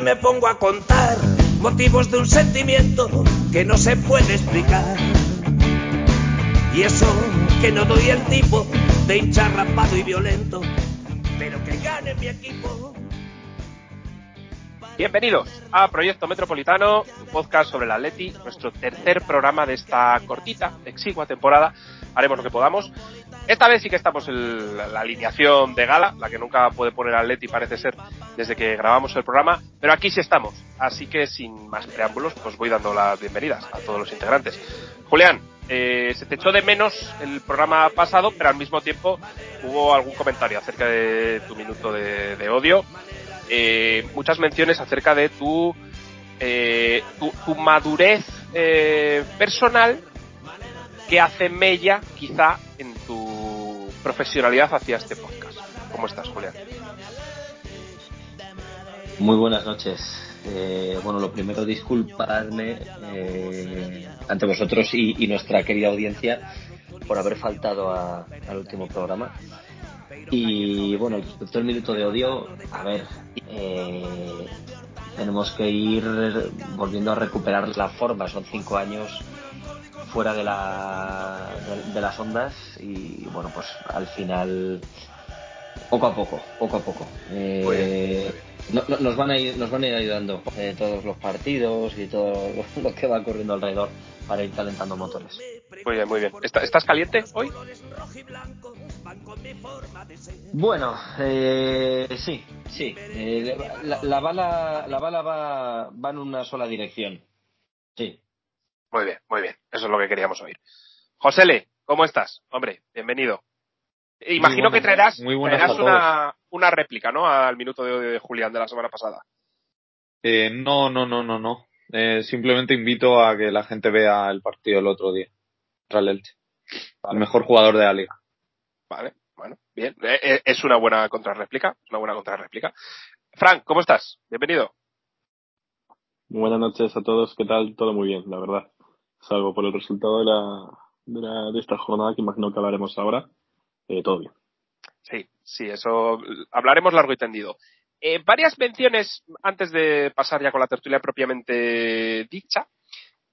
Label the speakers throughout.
Speaker 1: Aquí me pongo a contar motivos de un sentimiento que no se puede explicar. Y eso que no doy el tipo de hincha rapado y violento, pero que gane mi equipo.
Speaker 2: Bienvenidos a Proyecto Metropolitano, un podcast sobre el Atleti, nuestro tercer programa de esta cortita, exigua temporada. Haremos lo que podamos. Esta vez sí que estamos en la alineación de gala, la que nunca puede poner Atleti parece ser desde que grabamos el programa, pero aquí sí estamos. Así que sin más preámbulos, pues voy dando las bienvenidas a todos los integrantes. Julián, eh, se te echó de menos el programa pasado, pero al mismo tiempo hubo algún comentario acerca de tu minuto de, de odio eh, muchas menciones acerca de tu, eh, tu, tu, madurez eh, personal que hace mella quizá en tu profesionalidad hacia este podcast. ¿Cómo estás, Julián?
Speaker 3: Muy buenas noches. Eh, bueno, lo primero, disculpadme ante vosotros y, y, nuestra querida audiencia por haber faltado a, al último programa. Y bueno, respecto al minuto de odio, a ver, eh, tenemos que ir volviendo a recuperar la forma. Son cinco años fuera de, la, de, de las ondas y bueno, pues al final, poco a poco, poco a poco. Eh, no, no, nos, van a ir, nos van a ir ayudando eh, todos los partidos y todo lo que va corriendo alrededor para ir calentando motores.
Speaker 2: Muy bien, muy bien. ¿Estás caliente hoy?
Speaker 3: Bueno, eh, sí, sí. Eh, la, la, bala, la bala va, va en una sola dirección. Sí.
Speaker 2: Muy bien, muy bien. Eso es lo que queríamos oír. Josele, ¿cómo estás? Hombre, bienvenido. Imagino
Speaker 4: buenas,
Speaker 2: que traerás,
Speaker 4: muy
Speaker 2: traerás una, una réplica, ¿no? Al minuto de, de Julián de la semana pasada.
Speaker 4: Eh, no, no, no, no, no. Eh, simplemente invito a que la gente vea el partido el otro día. Contra el Elche. Vale. El mejor jugador de la liga.
Speaker 2: Vale, bueno, bien. Eh, es una buena contrarréplica. Una buena contrarréplica. Frank, ¿cómo estás? Bienvenido.
Speaker 5: Buenas noches a todos. ¿Qué tal? Todo muy bien, la verdad. Salvo por el resultado de la, de, la, de esta jornada que imagino que hablaremos ahora. Eh, todo bien.
Speaker 2: Sí, sí, eso hablaremos largo y tendido. Eh, varias menciones antes de pasar ya con la tertulia propiamente dicha.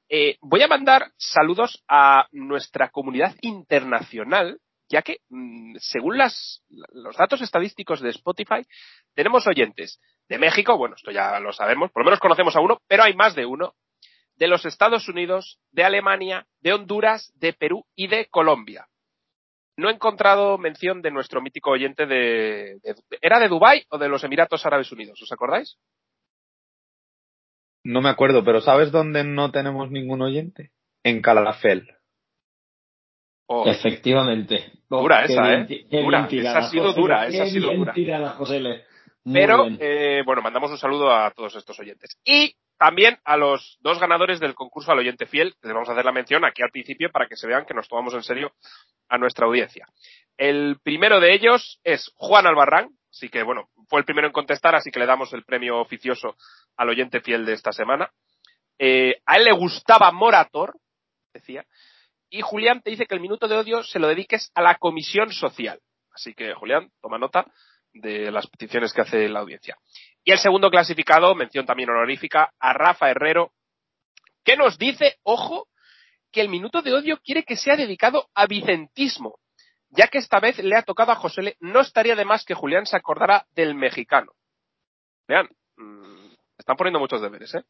Speaker 2: Eh, voy a mandar saludos a nuestra comunidad internacional, ya que, mmm, según las, los datos estadísticos de Spotify, tenemos oyentes de México, bueno, esto ya lo sabemos, por lo menos conocemos a uno, pero hay más de uno, de los Estados Unidos, de Alemania, de Honduras, de Perú y de Colombia no he encontrado mención de nuestro mítico oyente de, de, ¿Era de Dubái o de los Emiratos Árabes Unidos? ¿Os acordáis?
Speaker 4: No me acuerdo, pero ¿sabes dónde no tenemos ningún oyente? En Calafel.
Speaker 3: Oh. Efectivamente.
Speaker 2: Oh, dura esa, ¿eh? Dura. Esa ha sido dura, esa ha sido dura. Pero, eh, bueno, mandamos un saludo a todos estos oyentes. Y también a los dos ganadores del concurso al oyente fiel, les vamos a hacer la mención aquí al principio para que se vean que nos tomamos en serio a nuestra audiencia. El primero de ellos es Juan Albarrán, así que bueno, fue el primero en contestar, así que le damos el premio oficioso al oyente fiel de esta semana. Eh, a él le gustaba Morator, decía, y Julián te dice que el minuto de odio se lo dediques a la comisión social. Así que, Julián, toma nota de las peticiones que hace la audiencia. Y el segundo clasificado, mención también honorífica, a Rafa Herrero, que nos dice, ojo, que el minuto de odio quiere que sea dedicado a Vicentismo, ya que esta vez le ha tocado a José no estaría de más que Julián se acordara del mexicano. Vean, mmm, están poniendo muchos deberes, ¿eh?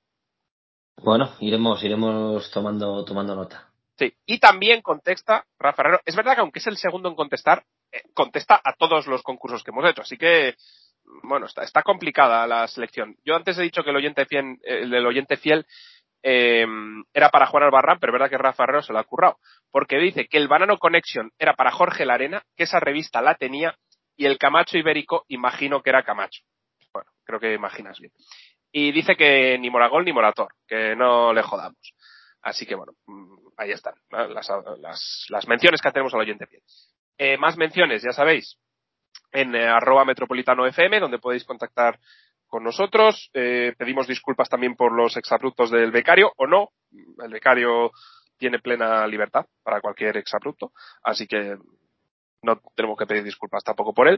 Speaker 3: Bueno, iremos, iremos tomando, tomando nota.
Speaker 2: Sí, y también contesta Rafa Herrero. Es verdad que aunque es el segundo en contestar, eh, contesta a todos los concursos que hemos hecho, así que bueno, está, está complicada la selección. Yo antes he dicho que el oyente fiel, el oyente fiel eh, era para Juan Albarrán, pero es verdad que Rafa Herrero se lo ha currado. Porque dice que el Banano Connection era para Jorge Larena, que esa revista la tenía, y el Camacho Ibérico, imagino que era Camacho. Bueno, creo que imaginas bien. Y dice que ni Moragol ni Morator, que no le jodamos. Así que bueno, ahí están las, las, menciones que tenemos al oyente fiel. Eh, más menciones, ya sabéis, en eh, arroba metropolitano FM, donde podéis contactar con nosotros. Eh, pedimos disculpas también por los exabruptos del becario, o no. El becario tiene plena libertad para cualquier exabrupto, así que no tenemos que pedir disculpas tampoco por él.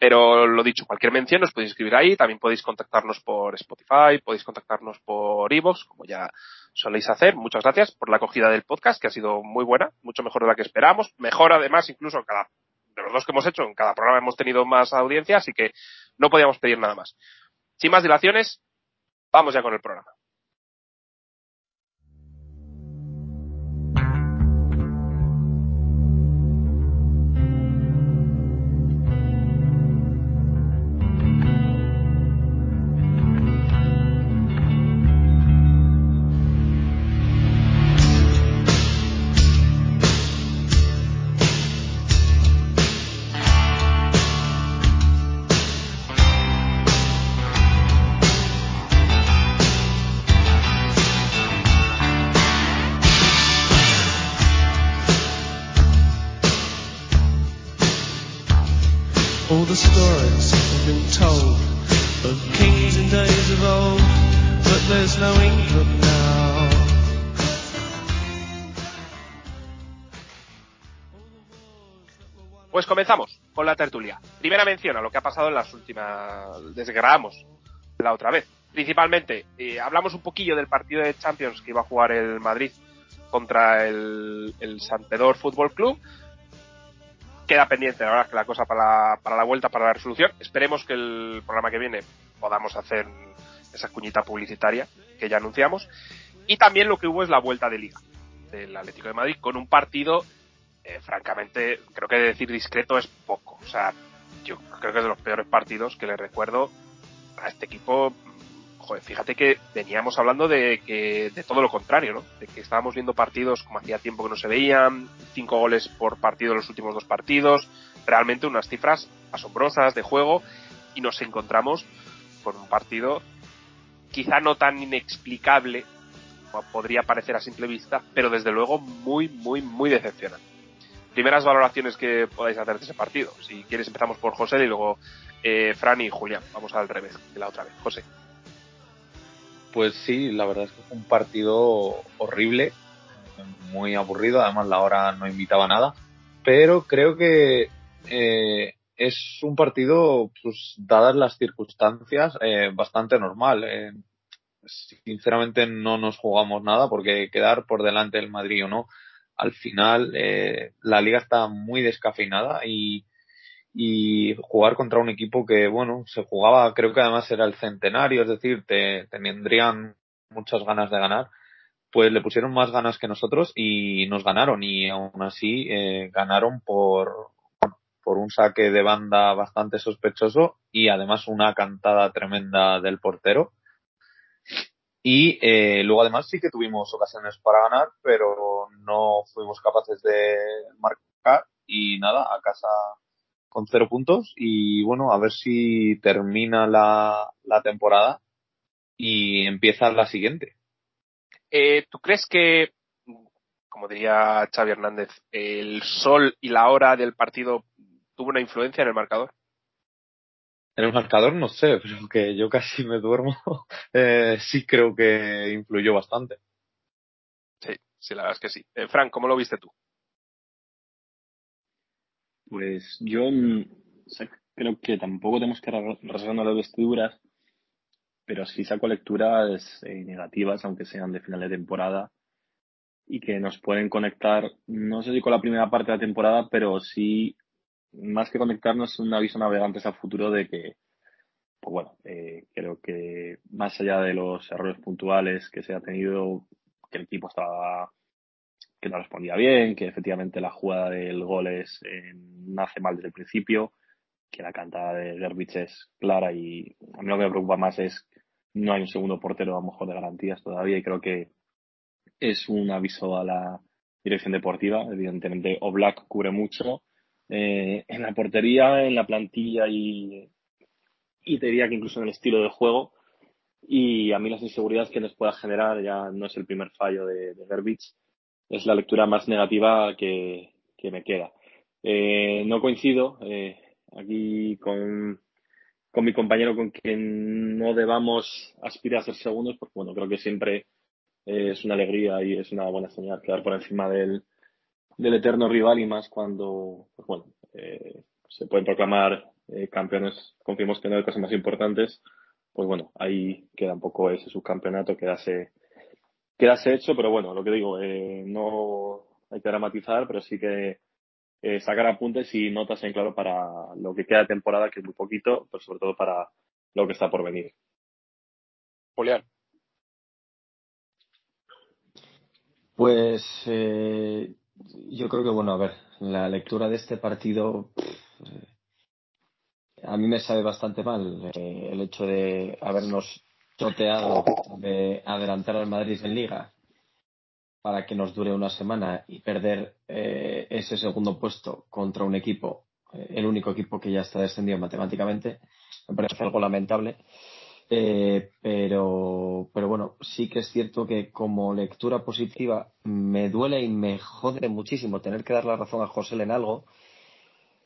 Speaker 2: Pero lo dicho, cualquier mención nos podéis escribir ahí, también podéis contactarnos por Spotify, podéis contactarnos por Evox, como ya soléis hacer. Muchas gracias por la acogida del podcast, que ha sido muy buena, mucho mejor de la que esperábamos. Mejor además, incluso cada, de los dos que hemos hecho, en cada programa hemos tenido más audiencia, así que no podíamos pedir nada más. Sin más dilaciones, vamos ya con el programa. Comenzamos con la tertulia. Primera mención a lo que ha pasado en las últimas. desde la otra vez. Principalmente, eh, hablamos un poquillo del partido de Champions que iba a jugar el Madrid contra el, el San Pedro Fútbol Club. Queda pendiente, la verdad, que la cosa para la, para la vuelta, para la resolución. Esperemos que el programa que viene podamos hacer esa cuñita publicitaria que ya anunciamos. Y también lo que hubo es la vuelta de liga del Atlético de Madrid con un partido eh, francamente, creo que decir discreto es poco. O sea, yo creo que es de los peores partidos que le recuerdo a este equipo. Joder, fíjate que veníamos hablando de que de todo lo contrario, ¿no? De que estábamos viendo partidos como hacía tiempo que no se veían, cinco goles por partido en los últimos dos partidos, realmente unas cifras asombrosas de juego y nos encontramos con un partido quizá no tan inexplicable como podría parecer a simple vista, pero desde luego muy, muy, muy decepcionante primeras valoraciones que podáis hacer de ese partido. Si quieres empezamos por José y luego eh, Fran y Julián. Vamos al revés de la otra vez. José.
Speaker 4: Pues sí, la verdad es que fue un partido horrible, muy aburrido, además la hora no invitaba a nada, pero creo que eh, es un partido, pues dadas las circunstancias, eh, bastante normal. Eh, sinceramente no nos jugamos nada porque quedar por delante del Madrid o no, al final eh, la liga está muy descafeinada y, jugar contra un equipo que, bueno, se jugaba, creo que además era el centenario, es decir, te, tendrían muchas ganas de ganar, pues le pusieron más ganas que nosotros y nos ganaron y aún así eh, ganaron por, por un saque de banda bastante sospechoso y además una cantada tremenda del portero. Y eh, luego además sí que tuvimos ocasiones para ganar, pero no fuimos capaces de marcar y nada, a casa con cero puntos y bueno, a ver si termina la, la temporada y empieza la siguiente.
Speaker 2: Eh, ¿Tú crees que, como diría Xavi Hernández, el sol y la hora del partido tuvo una influencia en el marcador?
Speaker 4: En el marcador no sé, pero que yo casi me duermo, eh, sí creo que influyó bastante.
Speaker 2: Sí, sí, la verdad es que sí. Eh, Frank, ¿cómo lo viste tú?
Speaker 5: Pues yo mm, o sea, creo que tampoco tenemos que rasgarnos las vestiduras, pero sí saco lecturas eh, negativas, aunque sean de final de temporada, y que nos pueden conectar, no sé si con la primera parte de la temporada, pero sí, más que conectarnos, un aviso navegantes a futuro de que, pues bueno, eh, creo que más allá de los errores puntuales que se ha tenido, que el equipo estaba que no respondía bien, que efectivamente la jugada del gol es, eh, nace mal desde el principio, que la cantada de Gerbich es clara y a mí lo que me preocupa más es no hay un segundo portero a lo mejor de garantías todavía y creo que es un aviso a la dirección deportiva. Evidentemente Oblak cubre mucho eh, en la portería, en la plantilla y, y te diría que incluso en el estilo de juego. Y a mí las inseguridades que nos pueda generar ya no es el primer fallo de, de Gerbich es la lectura más negativa que, que me queda. Eh, no coincido eh, aquí con, con mi compañero con quien no debamos aspirar a ser segundos, porque bueno, creo que siempre es una alegría y es una buena señal quedar por encima del, del eterno rival y más cuando, pues bueno, eh, se pueden proclamar eh, campeones, confiemos que no hay cosas más importantes, pues bueno, ahí queda un poco ese subcampeonato, quedase, quedase hecho, pero bueno, lo que digo, eh, no hay que dramatizar, pero sí que eh, sacar apuntes y notas en claro para lo que queda de temporada, que es muy poquito, pero sobre todo para lo que está por venir.
Speaker 2: Julián.
Speaker 3: Pues eh, yo creo que, bueno, a ver, la lectura de este partido a mí me sabe bastante mal eh, el hecho de habernos choteado de adelantar al Madrid en Liga para que nos dure una semana y perder eh, ese segundo puesto contra un equipo, eh, el único equipo que ya está descendido matemáticamente, me parece algo lamentable. Eh, pero, pero bueno, sí que es cierto que como lectura positiva me duele y me jode muchísimo tener que dar la razón a José en algo,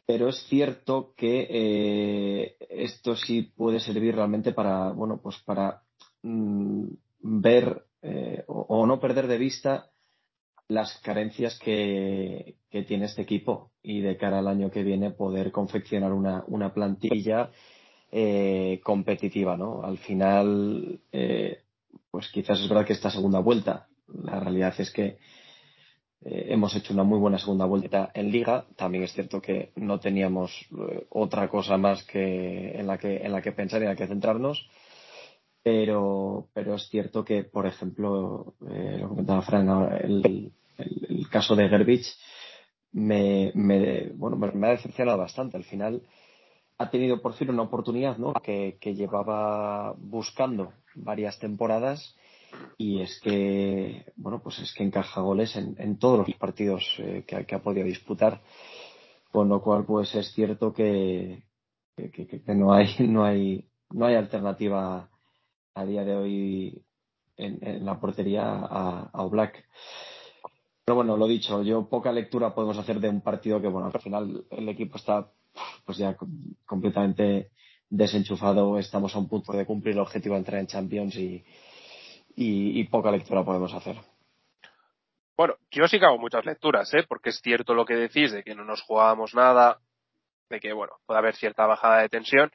Speaker 3: pero es cierto que eh, esto sí puede servir realmente para, bueno, pues para mm, ver eh, o, o, no perder de vista las carencias que, que, tiene este equipo y de cara al año que viene poder confeccionar una, una plantilla eh, competitiva, ¿no? Al final, eh, pues quizás es verdad que esta segunda vuelta, la realidad es que eh, hemos hecho una muy buena segunda vuelta en liga. También es cierto que no teníamos eh, otra cosa más que en la que en la que pensar y en la que centrarnos. Pero, pero es cierto que, por ejemplo, eh, lo comentaba Fran, el, caso de Gerbich me, me, bueno, me ha decepcionado bastante. Al final ha tenido por fin una oportunidad ¿no? que, que llevaba buscando varias temporadas y es que bueno pues es que encaja goles en, en todos los partidos eh, que, ha podido disputar con lo cual pues es cierto que, que, no hay no hay no hay alternativa a día de hoy en, en la portería a, a Black pero bueno lo dicho yo poca lectura podemos hacer de un partido que bueno al final el equipo está pues ya completamente desenchufado estamos a un punto de cumplir el objetivo de entrar en Champions y y, poca lectura podemos hacer.
Speaker 2: Bueno, yo sí que hago muchas lecturas, ¿eh? porque es cierto lo que decís de que no nos jugábamos nada, de que, bueno, puede haber cierta bajada de tensión.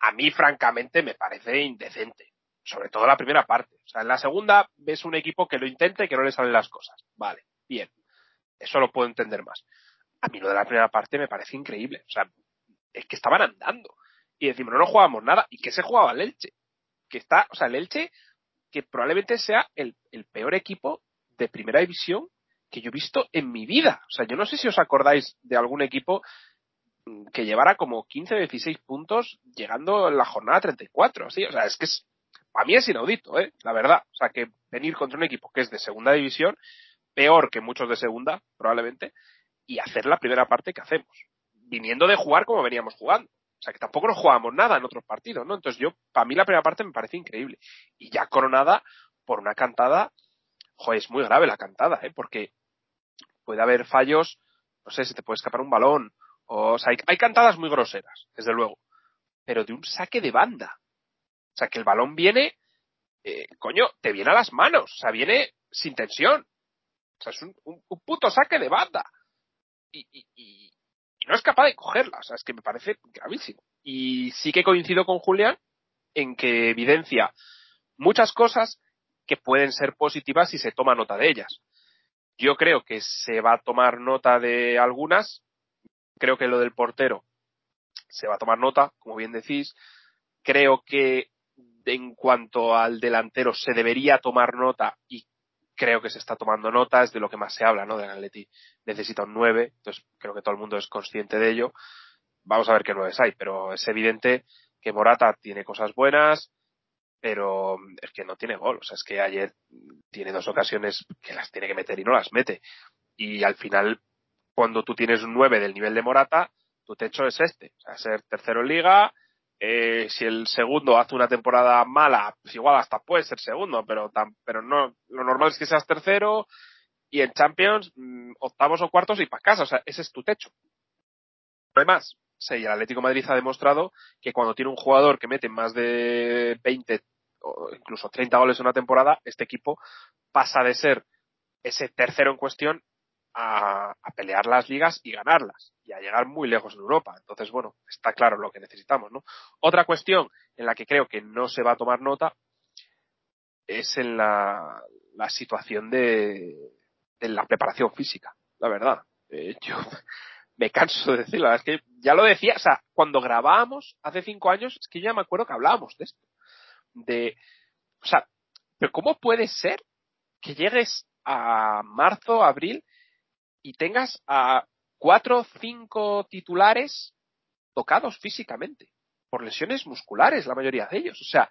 Speaker 2: A mí, francamente, me parece indecente. Sobre todo la primera parte. O sea, en la segunda ves un equipo que lo intenta y que no le salen las cosas. Vale, bien. Eso lo puedo entender más. A mí lo de la primera parte me parece increíble. O sea, es que estaban andando. Y decimos, no, no jugamos nada. ¿Y qué se jugaba el Elche? Que está, o sea, el Elche que probablemente sea el, el, peor equipo de primera división que yo he visto en mi vida. O sea, yo no sé si os acordáis de algún equipo que llevara como 15 o 16 puntos llegando en la jornada 34. ¿sí? O sea, es que es, para mí es inaudito, ¿eh? la verdad. O sea, que venir contra un equipo que es de segunda división, peor que muchos de segunda, probablemente, y hacer la primera parte que hacemos, viniendo de jugar como veníamos jugando. O sea, que tampoco nos jugábamos nada en otros partidos, ¿no? Entonces yo, para mí la primera parte me parece increíble. Y ya coronada por una cantada, joder, es muy grave la cantada, ¿eh? Porque puede haber fallos, no sé, si te puede escapar un balón, o, sea, hay cantadas muy groseras, desde luego, pero de un saque de banda. O sea, que el balón viene, eh, coño, te viene a las manos, o sea, viene sin tensión. O sea, es un, puto saque de banda. Y, y no es capaz de cogerla. O sea, es que me parece gravísimo. Y sí que coincido con Julián en que evidencia muchas cosas que pueden ser positivas si se toma nota de ellas. Yo creo que se va a tomar nota de algunas. Creo que lo del portero se va a tomar nota, como bien decís. Creo que en cuanto al delantero se debería tomar nota y creo que se está tomando nota, es de lo que más se habla, ¿no? Del Atleti necesita un 9, entonces creo que todo el mundo es consciente de ello. Vamos a ver qué 9 hay, pero es evidente que Morata tiene cosas buenas, pero es que no tiene gol. O sea, es que ayer tiene dos ocasiones que las tiene que meter y no las mete. Y al final, cuando tú tienes un 9 del nivel de Morata, tu techo es este. O sea, ser tercero en liga, eh, si el segundo hace una temporada mala, pues igual hasta puede ser segundo, pero, pero no, lo normal es que seas tercero y en Champions, mmm, octavos o cuartos y para casa, o sea, ese es tu techo. Además, sí, el Atlético Madrid ha demostrado que cuando tiene un jugador que mete más de 20 o incluso 30 goles en una temporada, este equipo pasa de ser ese tercero en cuestión a, pelear las ligas y ganarlas y a llegar muy lejos en Europa. Entonces, bueno, está claro lo que necesitamos, ¿no? Otra cuestión en la que creo que no se va a tomar nota es en la, la situación de, de la preparación física, la verdad. Eh, yo me canso de decirlo, es que ya lo decía, o sea, cuando grabábamos hace cinco años, es que ya me acuerdo que hablábamos de esto. De, o sea, pero ¿cómo puede ser que llegues a marzo, abril y tengas a cuatro o cinco titulares tocados físicamente por lesiones musculares, la mayoría de ellos. O sea,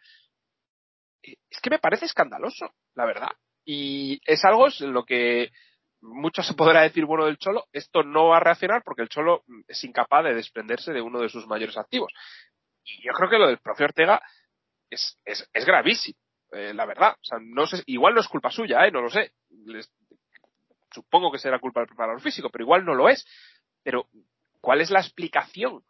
Speaker 2: es que me parece escandaloso, la verdad. Y es algo en lo que mucho se podrá decir bueno del Cholo, esto no va a reaccionar porque el Cholo es incapaz de desprenderse de uno de sus mayores activos. Y yo creo que lo del profe Ortega es, es, es gravísimo, eh, la verdad. O sea, no sé, igual no es culpa suya, eh, no lo sé. Supongo que será culpa del preparador físico, pero igual no lo es. Pero, ¿cuál es la explicación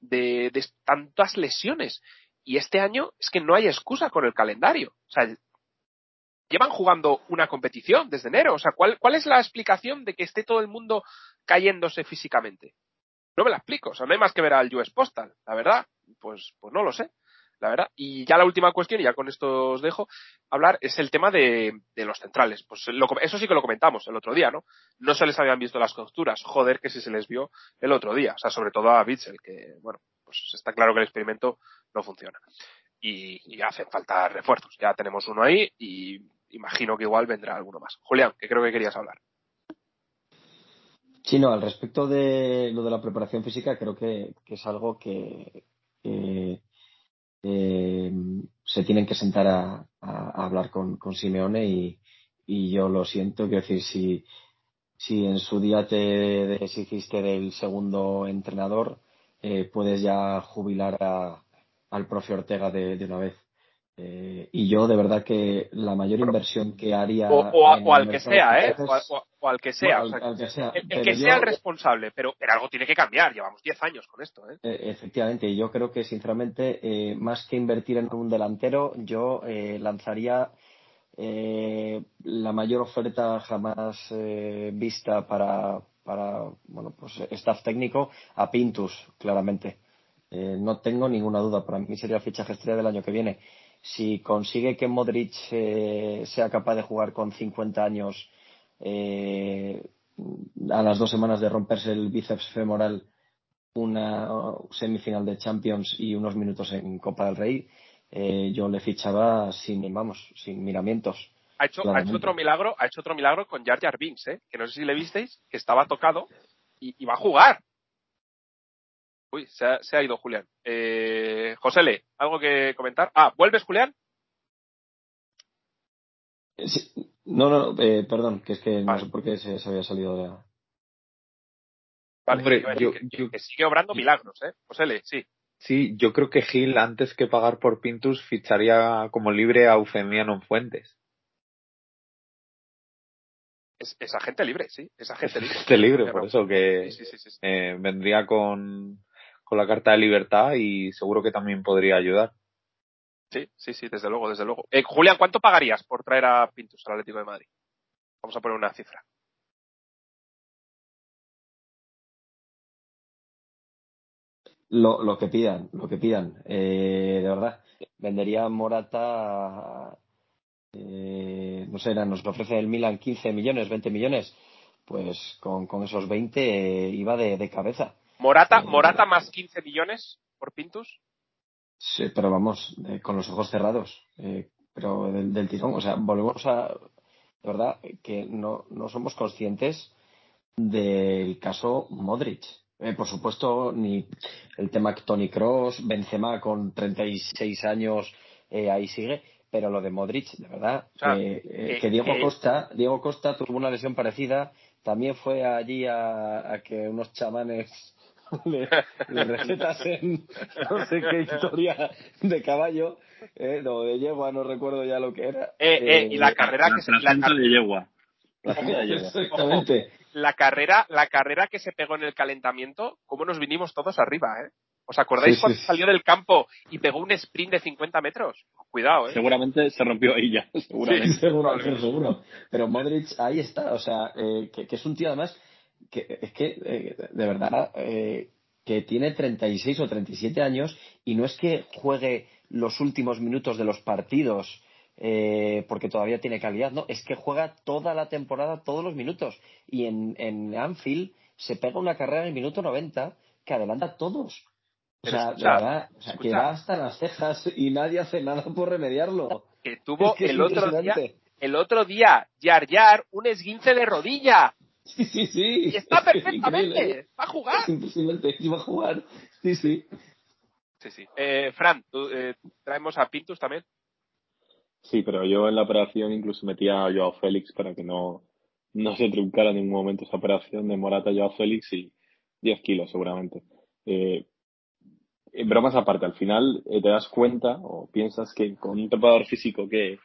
Speaker 2: de, de tantas lesiones? Y este año es que no hay excusa con el calendario. O sea, llevan jugando una competición desde enero. O sea, ¿cuál, ¿cuál es la explicación de que esté todo el mundo cayéndose físicamente? No me la explico. O sea, no hay más que ver al US Postal, la verdad. Pues, pues no lo sé, la verdad. Y ya la última cuestión, y ya con esto os dejo hablar, es el tema de, los centrales. Pues eso sí que lo comentamos el otro día, ¿no? No se les habían visto las costuras. Joder, que sí se les vio el otro día. O sea, sobre todo a Bitzel, que, bueno, pues está claro que el experimento no funciona. Y, hacen falta refuerzos. Ya tenemos uno ahí y imagino que igual vendrá alguno más. Julián, que creo que querías hablar.
Speaker 3: Sí, no, al respecto de lo de la preparación física, creo que, es algo que eh, se tienen que sentar a, hablar con, Simeone y, yo lo siento, quiero decir, si, si en su día te deshiciste del segundo entrenador, eh, puedes ya jubilar a, al profe Ortega de una vez. Eh, y yo, de verdad, que la mayor inversión que haría.
Speaker 2: O, o, o al que sea, ¿eh? O, o, al que sea.
Speaker 3: Bueno, al, al que sea.
Speaker 2: El, el que sea el responsable, pero, pero, algo tiene que cambiar. Llevamos 10 años con esto, ¿eh?
Speaker 3: eh efectivamente, yo creo que, sinceramente, eh, más que invertir en un delantero, yo eh, lanzaría la mayor oferta jamás vista para, para, bueno, pues, staff técnico a Pintus, claramente. no tengo ninguna duda. Para mí sería el fichaje estrella del año que viene si consigue que Modric eh, sea capaz de jugar con 50 años eh, a las dos semanas de romperse el bíceps femoral una semifinal de Champions y unos minutos en Copa del Rey, eh, yo le fichaba sin, vamos, sin miramientos.
Speaker 2: Ha hecho, ha hecho otro milagro, ha hecho otro milagro con Jar Jar Binks, ¿eh? que no sé si le visteis, que estaba tocado y, y va a jugar. Uy, se ha, se ha ido Julián. Eh, José Le, ¿algo que comentar? Ah, ¿vuelves, Julián?
Speaker 3: Sí. No, no, eh, perdón, que es que vale. no sé por qué se, se había salido de la...
Speaker 2: Vale, Hombre, yo, que, yo, que, sigue obrando milagros, ¿eh? José Le, sí.
Speaker 4: Sí, yo creo que Gil, antes que pagar por Pintus, ficharía como libre a Eufemiano en Fuentes.
Speaker 2: Es, es, agente libre, sí, es agente libre.
Speaker 4: Agente libre, por eso que sí, sí, sí, eh, vendría con, con la carta de libertad y seguro que también podría ayudar.
Speaker 2: Sí, sí, sí, desde luego, desde luego. Eh, Julián, ¿cuánto pagarías por traer a Pintus al Atlético de Madrid? Vamos a poner una cifra.
Speaker 3: Lo, lo que pidan, lo que pidan. Eh, de verdad, vendería Morata, eh, no sé, nos ofrece el Milan 15 millones, 20 millones. Pues con, con esos 20 eh, iba de, de cabeza.
Speaker 2: Morata, Morata más 15 millones por Pintus.
Speaker 3: Sí, pero vamos, eh, con los ojos cerrados. Eh, pero del, del, tirón, o sea, volvemos a. De verdad, que no, no somos conscientes del caso Modric. Eh, por supuesto, ni el tema Tony Cross, Benzema con 36 años, eh, ahí sigue. Pero lo de Modric, de verdad, o sea, que, que, Diego Costa, Diego Costa tuvo una lesión parecida. También fue allí a, a que unos chamanes le, le recetas en no sé qué historia de caballo, eh, no, de yegua, no recuerdo ya lo que era.
Speaker 2: Eh, eh, y la carrera
Speaker 5: la
Speaker 2: que se
Speaker 5: la, de yegua.
Speaker 3: La, de. Exactamente.
Speaker 2: La carrera, la carrera que se pegó en el calentamiento, cómo nos vinimos todos arriba, eh. ¿Os acordáis
Speaker 5: Sí,
Speaker 2: cuando
Speaker 5: sí.
Speaker 2: salió del campo y pegó un sprint de 50 metros? Cuidado, ¿eh?
Speaker 5: Seguramente se rompió ahí ya, seguramente.
Speaker 3: seguro, pero seguro. Pero Modric ahí está, o sea, eh, que, que es un tío además que es que eh, de verdad eh, que tiene 36 o 37 años y no es que juegue los últimos minutos de los partidos eh, porque todavía tiene calidad, no, es que juega toda la temporada, todos los minutos y en, en Anfield se pega una carrera en el minuto 90 que adelanta a todos. O sea,
Speaker 2: escucha,
Speaker 3: verdad, o sea, que va hasta las cejas y nadie hace nada por remediarlo.
Speaker 2: Que tuvo
Speaker 3: Es que es
Speaker 2: el otro día, el otro día, Yar Yar, un esguince de rodilla.
Speaker 3: Sí, sí, sí.
Speaker 2: Y está perfectamente.
Speaker 3: increíble.
Speaker 2: Va a jugar.
Speaker 3: Es impresionante. Iba a jugar. Sí, sí.
Speaker 2: Sí, sí. Eh, Fran, tú, eh, traemos a Pintus también.
Speaker 5: Sí, pero yo en la operación incluso metía a Joao Félix para que no, no se truncara en ningún momento esa operación de Morata Joao Félix y 10 kilos seguramente. Eh, en bromas aparte, al final eh, te das cuenta o piensas que con un preparador físico que,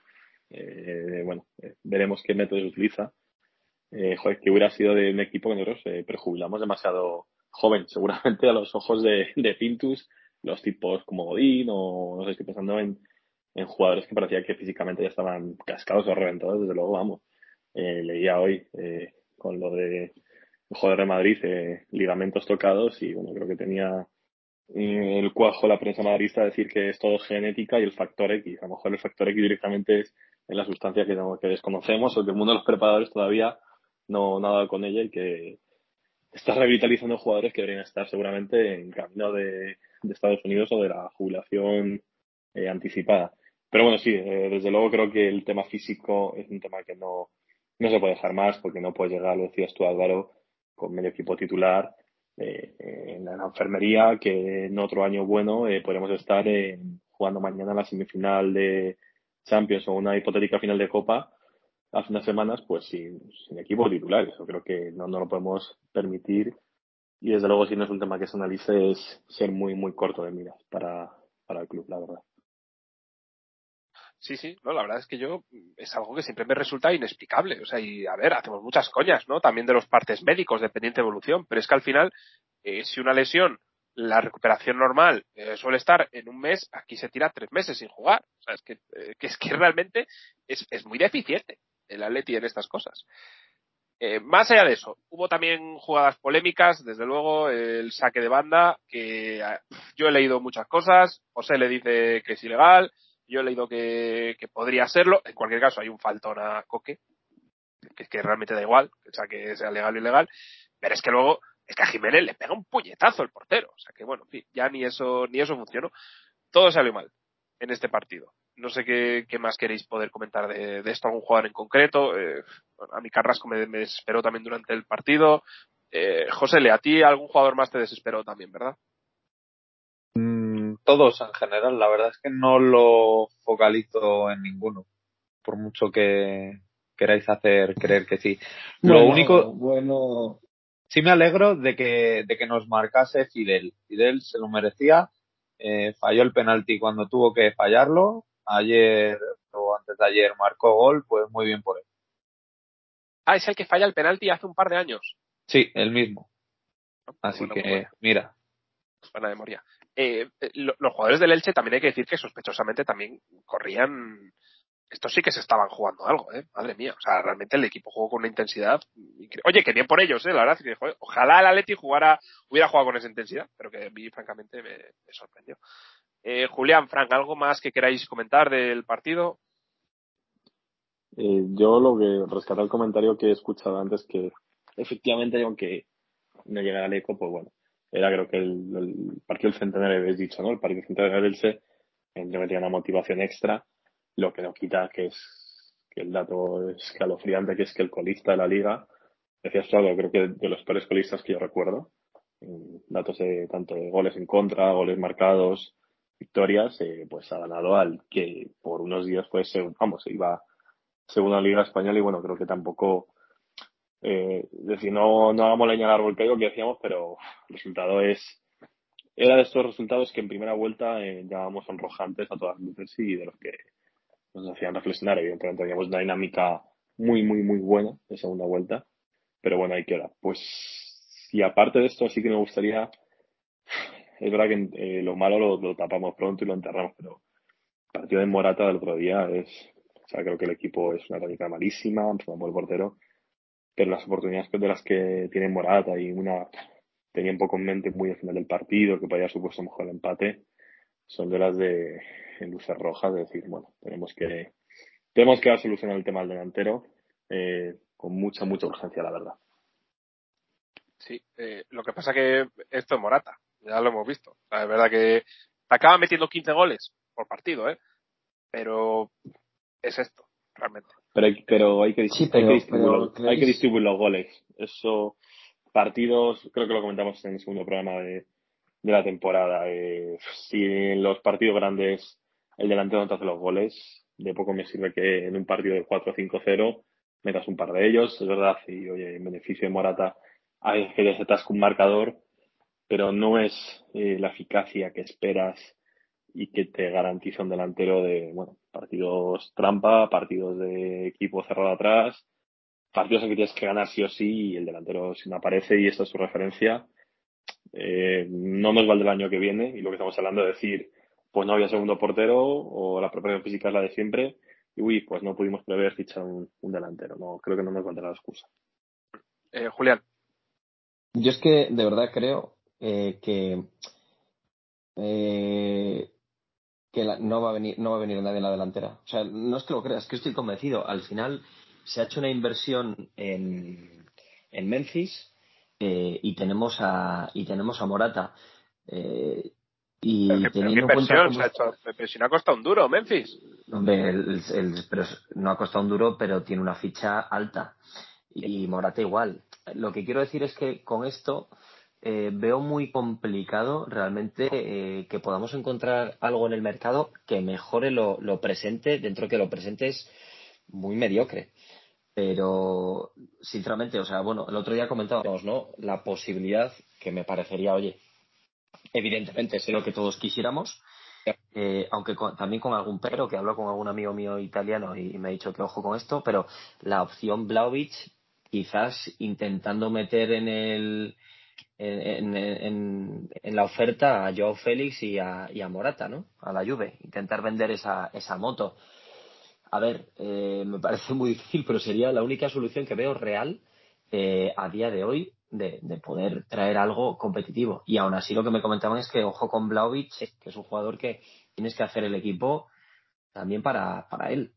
Speaker 5: eh, bueno, eh, veremos qué métodos utiliza, eh, joder, que hubiera sido de un equipo que nosotros eh, prejubilamos demasiado joven, seguramente a los ojos de, de Pintus, los tipos como Godín o no sé, estoy pensando en, en jugadores que parecía que físicamente ya estaban cascados o reventados, desde luego, vamos. Eh, leía hoy eh, con lo de jugador de Madrid, eh, ligamentos tocados y bueno, creo que tenía eh, el cuajo la prensa madridista a decir que es todo genética y el factor X. A lo mejor el factor X directamente es en la sustancia que, que desconocemos o que el mundo de los preparadores todavía no, dado con ella y que está revitalizando jugadores que deberían estar seguramente en camino de, Estados Unidos o de la jubilación eh, anticipada. Pero bueno, sí, eh, desde luego creo que el tema físico es un tema que no, no se puede dejar más porque no puedes llegar, lo decías tú Álvaro, con medio equipo titular eh, en la enfermería, que en otro año bueno eh, podremos estar jugando mañana la semifinal de Champions o una hipotética final de Copa hace unas semanas, pues sin, sin equipo titular. Eso creo que no, no lo podemos permitir. Y desde luego, si no es un tema que se analice, es ser muy, muy corto de miras para, para el club, la verdad.
Speaker 2: Sí, sí, no, la verdad es que yo es algo que siempre me resulta inexplicable. O sea, y a ver, hacemos muchas coñas, ¿no? También de los partes médicos, de evolución, pero es que al final, eh, si una lesión, la recuperación normal eh, suele estar en un mes, aquí se tira tres meses sin jugar. O sea, es que, eh, que es que realmente es, es muy deficiente el Atleti en estas cosas. Eh, más allá de eso, hubo también jugadas polémicas, desde luego el saque de banda, que eh, yo he leído muchas cosas, José le dice que es ilegal, yo he leído que, podría serlo, en cualquier caso hay un faltón a Coque, que que realmente da igual, que saque sea legal o ilegal, pero es que luego, es que a Jiménez le pega un puñetazo el portero, o sea que bueno, ya ni eso, ni eso funcionó, todo salió mal en este partido. No sé qué, qué más queréis poder comentar de, de esto, algún jugador en concreto. Eh, a mi Carrasco me, me desesperó también durante el partido. Eh, José, Le, a ti algún jugador más te desesperó también, ¿verdad?
Speaker 4: Mm, todos en general, la verdad es que no lo focalizo en ninguno, por mucho que queráis hacer creer que sí. Lo único,
Speaker 3: Bueno,
Speaker 4: sí me alegro de que, de que nos marcase Fidel. Fidel se lo merecía, eh, falló el penalti cuando tuvo que fallarlo. Ayer o antes de ayer marcó gol, pues muy bien por él.
Speaker 2: Ah, es el que falla el penalti hace un par de años.
Speaker 4: Sí, el mismo. Así
Speaker 2: Bueno,
Speaker 4: que,
Speaker 2: pues bueno,
Speaker 4: mira,
Speaker 2: buena memoria. Eh, eh, lo- los jugadores del Elche también hay que decir que sospechosamente también corrían. Estos sí que se estaban jugando algo, ¿eh? Madre mía. O sea, realmente el equipo jugó con una intensidad. Oye, que bien por ellos, ¿eh? La verdad. Que, joder, ojalá el Atleti jugara, hubiera jugado con esa intensidad, pero que a mí, francamente, me, me sorprendió. Eh, Julián, Frank, ¿algo más que queráis comentar del partido?
Speaker 5: Eh, yo lo que rescatar el comentario que he escuchado antes, que efectivamente, aunque no llegara al eco, pues bueno, era creo que el, el partido del centenario, habéis dicho, ¿no? El partido del centenario del Elche, eh, le metía una motivación extra, lo que no quita que es que el dato escalofriante, que es que el colista de la liga, decías tú algo, creo que de los peores colistas que yo recuerdo, datos de tanto de goles en contra, goles marcados, victorias, eh, pues ha ganado al que por unos días fue, vamos, iba segunda liga española y bueno, creo que tampoco, eh, decir, no, no hagamos leña al árbol caído que decíamos, pero el resultado es, era de estos resultados que en primera vuelta eh, llamábamos sonrojantes a todas luces y de los que nos hacían reflexionar. Evidentemente teníamos una dinámica muy, muy, muy buena de segunda vuelta, pero bueno, ahí queda. Pues, y aparte de esto, sí que me gustaría es verdad que eh, lo malo lo, tapamos pronto y lo enterramos, pero el partido de Morata del otro día es, o sea, creo que el equipo es una táctica malísima, empezamos el portero, pero las oportunidades de las que tiene Morata y una tenía un poco en mente muy al final del partido, que podía supuesto mejor el empate, son de las de luces rojas, de decir, bueno, tenemos que tenemos que dar solución al tema del delantero eh, con mucha, mucha urgencia, la verdad.
Speaker 2: Sí, eh, lo que pasa que esto es Morata, ya lo hemos visto. O sea, es verdad que acaba metiendo 15 goles por partido, ¿eh? Pero es esto, realmente.
Speaker 5: Pero, pero hay que,
Speaker 3: Sí,
Speaker 5: hay
Speaker 3: pero-
Speaker 5: que distribuir,
Speaker 3: pero,
Speaker 5: hay que distribuir los goles. Eso, partidos, creo que lo comentamos en el segundo programa de, de la temporada. Eh, si en los partidos grandes el delantero no te hace los goles, de poco me sirve que en un partido de 4-5-0 metas un par de ellos, es verdad, y oye, en beneficio de Morata hay que te atasca un marcador, pero no es eh, la eficacia que esperas y que te garantiza un delantero de, bueno, partidos trampa, partidos de equipo cerrado atrás, partidos en que tienes que ganar sí o sí y el delantero si no aparece y esta es su referencia, eh, no nos vale el año que viene y lo que estamos hablando es decir, pues no había segundo portero o la preparación física es la de siempre y uy, pues no pudimos prever fichar un, un delantero, no creo que no nos valdrá la excusa.
Speaker 2: Eh, Julián,
Speaker 3: Yo es que de verdad creo eh, que eh, que la- no va a venir no va a venir nadie en la delantera. O sea, no es que lo creas, es que estoy convencido. Al final se ha hecho una inversión en, en Memphis eh, y tenemos a y tenemos a Morata. Eh, y
Speaker 2: pero, pero qué inversión se ha hecho. Pero si no ha costado un duro, Memphis.
Speaker 3: Hombre, el- el- pero es- no ha costado un duro, pero tiene una ficha alta. Y Morata igual. Lo que quiero decir es que con esto eh, veo muy complicado realmente eh, que podamos encontrar algo en el mercado que mejore lo, presente, dentro que lo presente es muy mediocre. Pero, sinceramente, o sea, bueno, el otro día comentábamos, ¿no? La posibilidad que me parecería, oye, evidentemente es lo que todos quisiéramos, eh, aunque también con algún pero, que hablo con algún amigo mío italiano y, me ha dicho que ojo con esto, pero la opción Blaovic, quizás intentando meter en el en, en- en- la oferta a Joao Félix y a, y a Morata, ¿no? A la Juve, intentar vender esa, esa moto. A ver, eh, me parece muy difícil, pero sería la única solución que veo real eh, a día de hoy de, de poder traer algo competitivo. Y aún así lo que me comentaban es que ojo con Blaovic, que es un jugador que tienes que hacer el equipo también para, para él.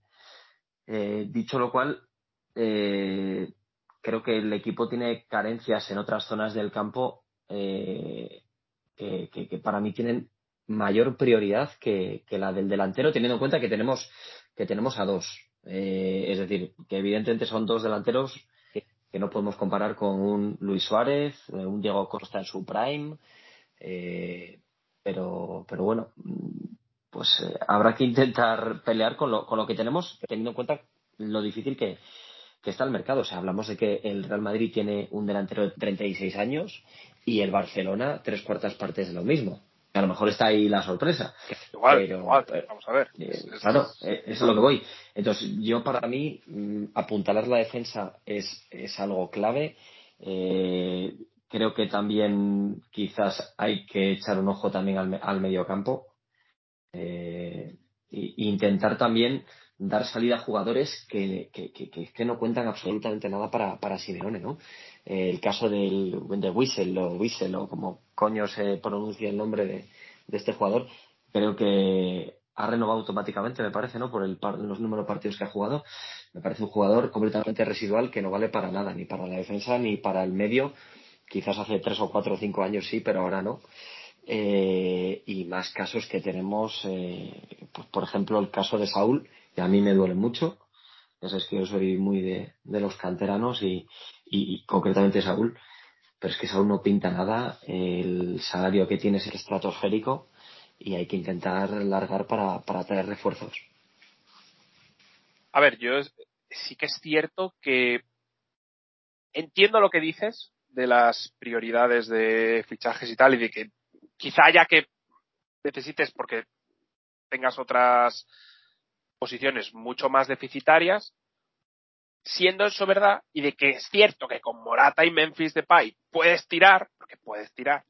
Speaker 3: Eh, dicho lo cual, eh, creo que el equipo tiene carencias en otras zonas del campo eh, que, para mí tienen mayor prioridad que, la del delantero, teniendo en cuenta que tenemos, que tenemos a dos. Eh, es decir, que evidentemente son dos delanteros que, no podemos comparar con un Luis Suárez, eh, un Diego Costa en su prime. eh, pero, pero bueno, pues eh, habrá que intentar pelear con lo, con lo que tenemos, teniendo en cuenta lo difícil que, que está el mercado. O sea, hablamos de que el Real Madrid tiene un delantero de 36 años y el Barcelona tres cuartas partes de lo mismo. A lo mejor está ahí la sorpresa.
Speaker 2: Igual,
Speaker 3: Pero-
Speaker 2: igual.
Speaker 3: pero-
Speaker 2: Vamos a ver.
Speaker 3: Eh, claro, eh, eso es a lo que voy. Entonces, yo para mí, mm, apuntalar la defensa es, es algo clave. Eh, creo que también quizás hay que echar un ojo también al, al mediocampo. Eh, e intentar también dar salida a jugadores que, que, que, que- no cuentan absolutamente nada para, para Simeone, ¿no? Eh, el caso del, de Wissel o Wissel o como coño se pronuncia el nombre de, de este jugador, creo que ha renovado automáticamente, me parece, ¿no? Por el, par- los números de partidos que ha jugado. Me parece un jugador completamente residual que no vale para nada, ni para la defensa ni para el medio. Quizás hace tres o cuatro o cinco años sí, pero ahora no. Eh, y más casos que tenemos, eh, pues, por ejemplo, el caso de Saúl, que a mí me duele mucho. Ya sabes que yo soy muy de, los canteranos y, concretamente Saúl, pero es que Saúl no pinta nada, el salario que tiene es estratosférico y hay que intentar largar para, para traer refuerzos.
Speaker 2: A ver, yo sí que es cierto que entiendo lo que dices de las prioridades de fichajes y tal, y de que quizá haya que necesites porque tengas otras posiciones mucho más deficitarias, siendo eso verdad, y de que es cierto que con Morata y Memphis Depay puedes tirar, porque puedes tirar,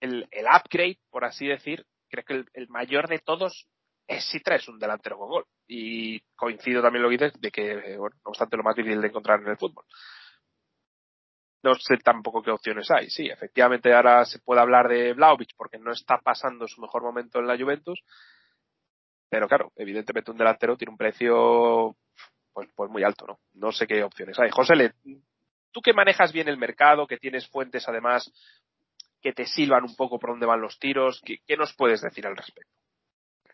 Speaker 2: el, upgrade, por así decir, creo que el, el mayor de todos es si traes un delantero con gol. Y coincido también lo que dices de que, eh, bueno, no obstante, lo más difícil de encontrar en el fútbol. No sé tampoco qué opciones hay. Sí, efectivamente ahora se puede hablar de Vlaovic porque no está pasando su mejor momento en la Juventus. Pero claro, evidentemente un delantero tiene un precio pues, pues muy alto, ¿no? No sé qué opciones hay. José, tú que manejas bien el mercado, que tienes fuentes además que te silban un poco por dónde van los tiros, ¿qué, qué nos puedes decir al respecto?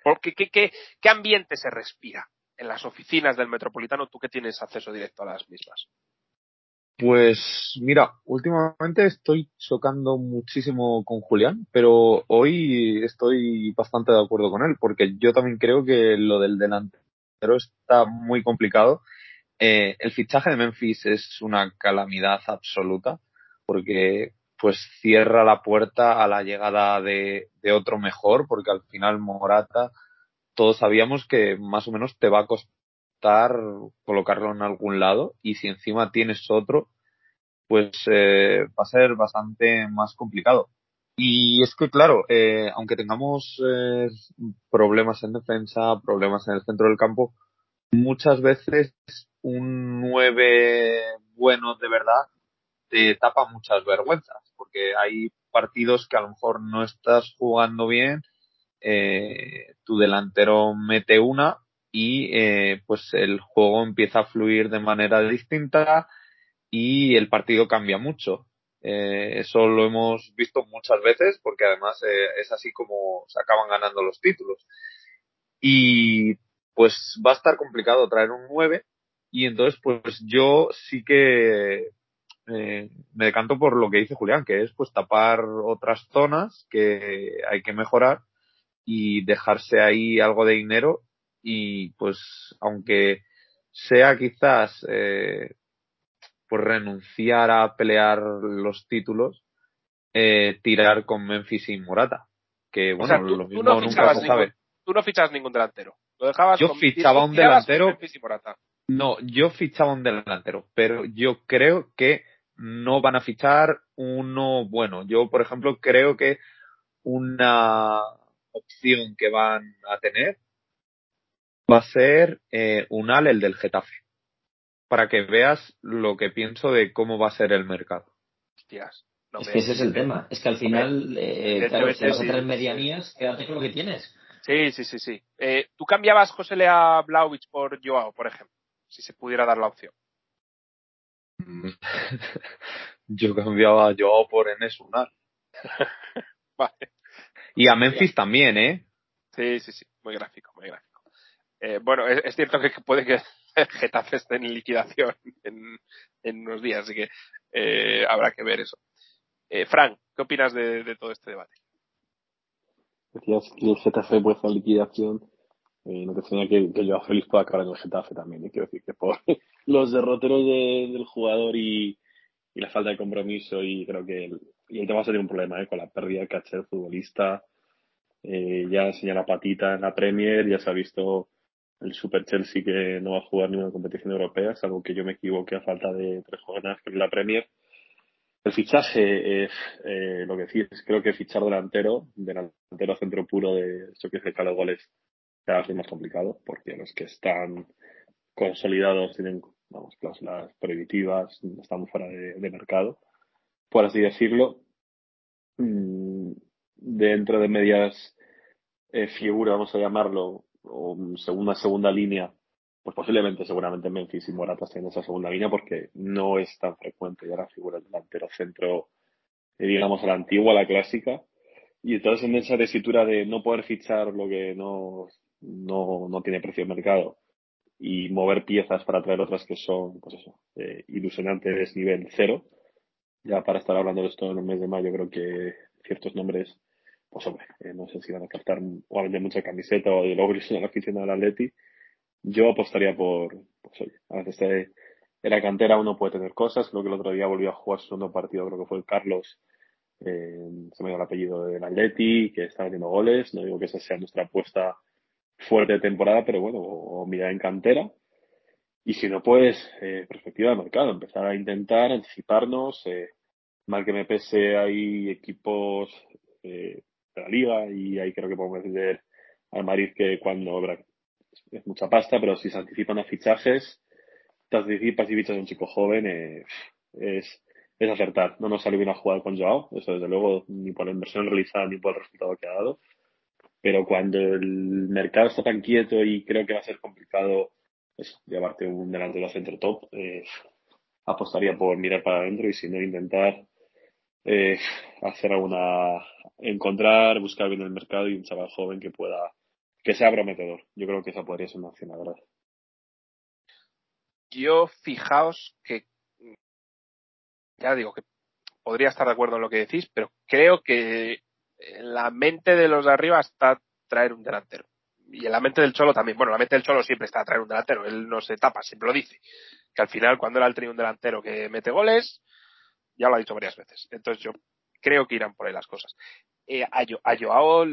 Speaker 2: Porque, ¿qué, qué, ¿Qué ambiente se respira en las oficinas del Metropolitano, tú que tienes acceso directo a las mismas?
Speaker 4: Pues mira, últimamente estoy chocando muchísimo con Julián, pero hoy estoy bastante de acuerdo con él, porque yo también creo que lo del delantero está muy complicado. Eh, el fichaje de Memphis es una calamidad absoluta, porque pues cierra la puerta a la llegada de, de otro mejor, porque al final Morata, todos sabíamos que más o menos te va a costar colocarlo en algún lado y si encima tienes otro, pues eh, va a ser bastante más complicado. Y es que, claro, eh, aunque tengamos eh, problemas en defensa, problemas en el centro del campo, muchas veces un 9 bueno de verdad te tapa muchas vergüenzas, porque hay partidos que a lo mejor no estás jugando bien, eh, tu delantero mete una y eh, pues el juego empieza a fluir de manera distinta y el partido cambia mucho. Eh, eso lo hemos visto muchas veces porque además eh, es así como se acaban ganando los títulos. Y pues va a estar complicado traer un 9 y entonces pues yo sí que eh, me decanto por lo que dice Julián, que es pues tapar otras zonas que hay que mejorar y dejarse ahí algo de dinero y pues aunque sea quizás eh, pues renunciar a pelear los títulos, eh, tirar con Memphis y Morata. Que bueno,
Speaker 2: o sea, tú,
Speaker 4: lo mismo
Speaker 2: no
Speaker 4: nunca
Speaker 2: fichabas
Speaker 4: se sabe.
Speaker 2: tú no fichas ningún delantero. Lo dejabas
Speaker 4: Yo
Speaker 2: con-
Speaker 4: fichaba un delantero.
Speaker 2: Memphis y Morata.
Speaker 4: No, yo fichaba un delantero, pero yo creo que no van a fichar uno bueno. Yo, por ejemplo, creo que una opción que van a tener va a ser eh, un Al, el del Getafe. Para que veas lo que pienso de cómo va a ser el mercado.
Speaker 2: Hostias. No
Speaker 3: es
Speaker 2: me-
Speaker 3: que ese es el tema. Es que al final, eh, claro, si vas a traer
Speaker 2: sí.
Speaker 3: medianías, quédate con lo que tienes.
Speaker 2: Sí, sí, sí, sí. Eh, ¿Tú cambiabas José Lea Blaovic por Joao, por ejemplo? Si se pudiera dar la opción.
Speaker 4: yo cambiaba a Joao por Enes Unal.
Speaker 2: Vale.
Speaker 4: Y a Memphis también, ¿eh?
Speaker 2: Sí, sí, sí. Muy gráfico, muy gráfico. Eh, bueno, es, cierto que puede que el Getafe esté en liquidación en, en unos días, así que eh, habrá que ver eso. Eh, Fran, ¿qué opinas de, todo este debate?
Speaker 5: Decías que el Getafe puede hacer liquidación. Eh, no te extraña que, que Joao Félix pueda acabar en el Getafe también. Y quiero decir que por los derroteros de- del jugador y, y la falta de compromiso y creo que el, y el tema va a un problema eh, con la pérdida de caché del futbolista. Eh, ya enseña la patita en la Premier, ya se ha visto el Super Chelsea que no va a jugar ninguna competición europea, salvo que yo me equivoque a falta de tres jornadas es la Premier. El fichaje es eh, lo que decís, creo que fichar delantero, delantero centro puro de eso que es de cada goles, cada vez es más complicado, porque los que están consolidados tienen vamos, cláusulas prohibitivas, están fuera de, de mercado, por así decirlo. Mm, Dentro de medias eh, figura, vamos a llamarlo, o segunda, segunda línea, pues posiblemente, seguramente Memphis y Morata estén en esa segunda línea porque no es tan frecuente ya la figura del delantero centro, eh, digamos, a la antigua, a la clásica. Y entonces en esa tesitura de no poder fichar lo que no, no, no tiene precio de mercado y mover piezas para traer otras que son, pues eso, eh, ilusionantes nivel cero, ya para estar hablando de esto en el mes de mayo creo que ciertos nombres pues hombre, eh, no sé si van a captar o a vender mucha camiseta o de ilusionar a la afición del Atleti. Yo apostaría por, pues oye, a veces eh, en la cantera uno puede tener cosas. Creo que el otro día volvió a jugar su segundo partido, creo que fue el Carlos, eh, se me dio el apellido del Atleti, que está metiendo goles. No digo que esa sea nuestra apuesta fuerte de temporada, pero bueno, o, o mirar en cantera. Y si no, pues, eh, perspectiva de mercado, empezar a intentar anticiparnos. Eh, mal que me pese, hay equipos eh, de la liga y ahí creo que podemos decir al Madrid que cuando es mucha pasta, pero si se anticipan a fichajes, te anticipas y fichas a un chico joven, eh, es, es acertar. No nos salió bien a jugar con Joao, eso desde luego, ni por la inversión realizada ni por el resultado que ha dado. Pero cuando el mercado está tan quieto y creo que va a ser complicado eso, llevarte un delantero centro top, eh, apostaría por mirar para adentro y si no intentar eh, hacer alguna, encontrar, buscar bien el mercado y un chaval joven que pueda, que sea prometedor. Yo creo que esa podría ser una opción, la verdad.
Speaker 2: Yo fijaos que ya digo que podría estar de acuerdo en lo que decís, pero creo que en la mente de los de arriba está traer un delantero. Y en la mente del Cholo también. Bueno, la mente del Cholo siempre está traer un delantero. Él no se tapa, siempre lo dice. Que al final, cuando él ha tenido un delantero que mete goles, ya lo ha dicho varias veces. Entonces yo creo que irán por ahí las cosas. Eh, a, a Joao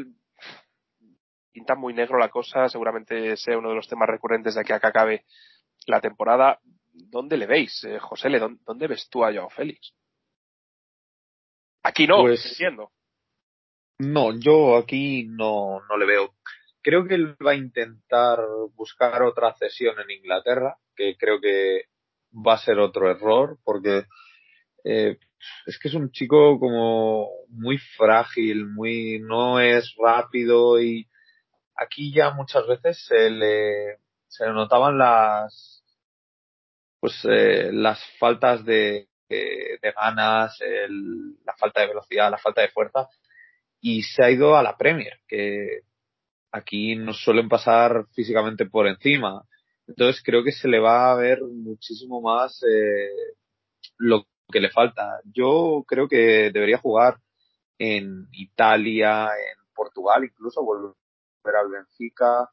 Speaker 2: pinta muy negro la cosa. Seguramente sea uno de los temas recurrentes de aquí a que acabe la temporada. ¿Dónde le veis, eh, José? ¿dónde, ¿Dónde ves tú a Joao Félix? Aquí no, pues, entiendo.
Speaker 4: No, yo aquí no, no le veo. Creo que él va a intentar buscar otra cesión en Inglaterra, que creo que va a ser otro error, porque eh, es que es un chico como muy frágil, muy no es rápido y aquí ya muchas veces se le se le notaban las pues eh, las faltas de, de, ganas, el, la falta de velocidad, la falta de fuerza y se ha ido a la Premier, que aquí nos suelen pasar físicamente por encima. Entonces creo que se le va a ver muchísimo más eh, lo que le falta. Yo creo que debería jugar en Italia, en Portugal, incluso volver al Benfica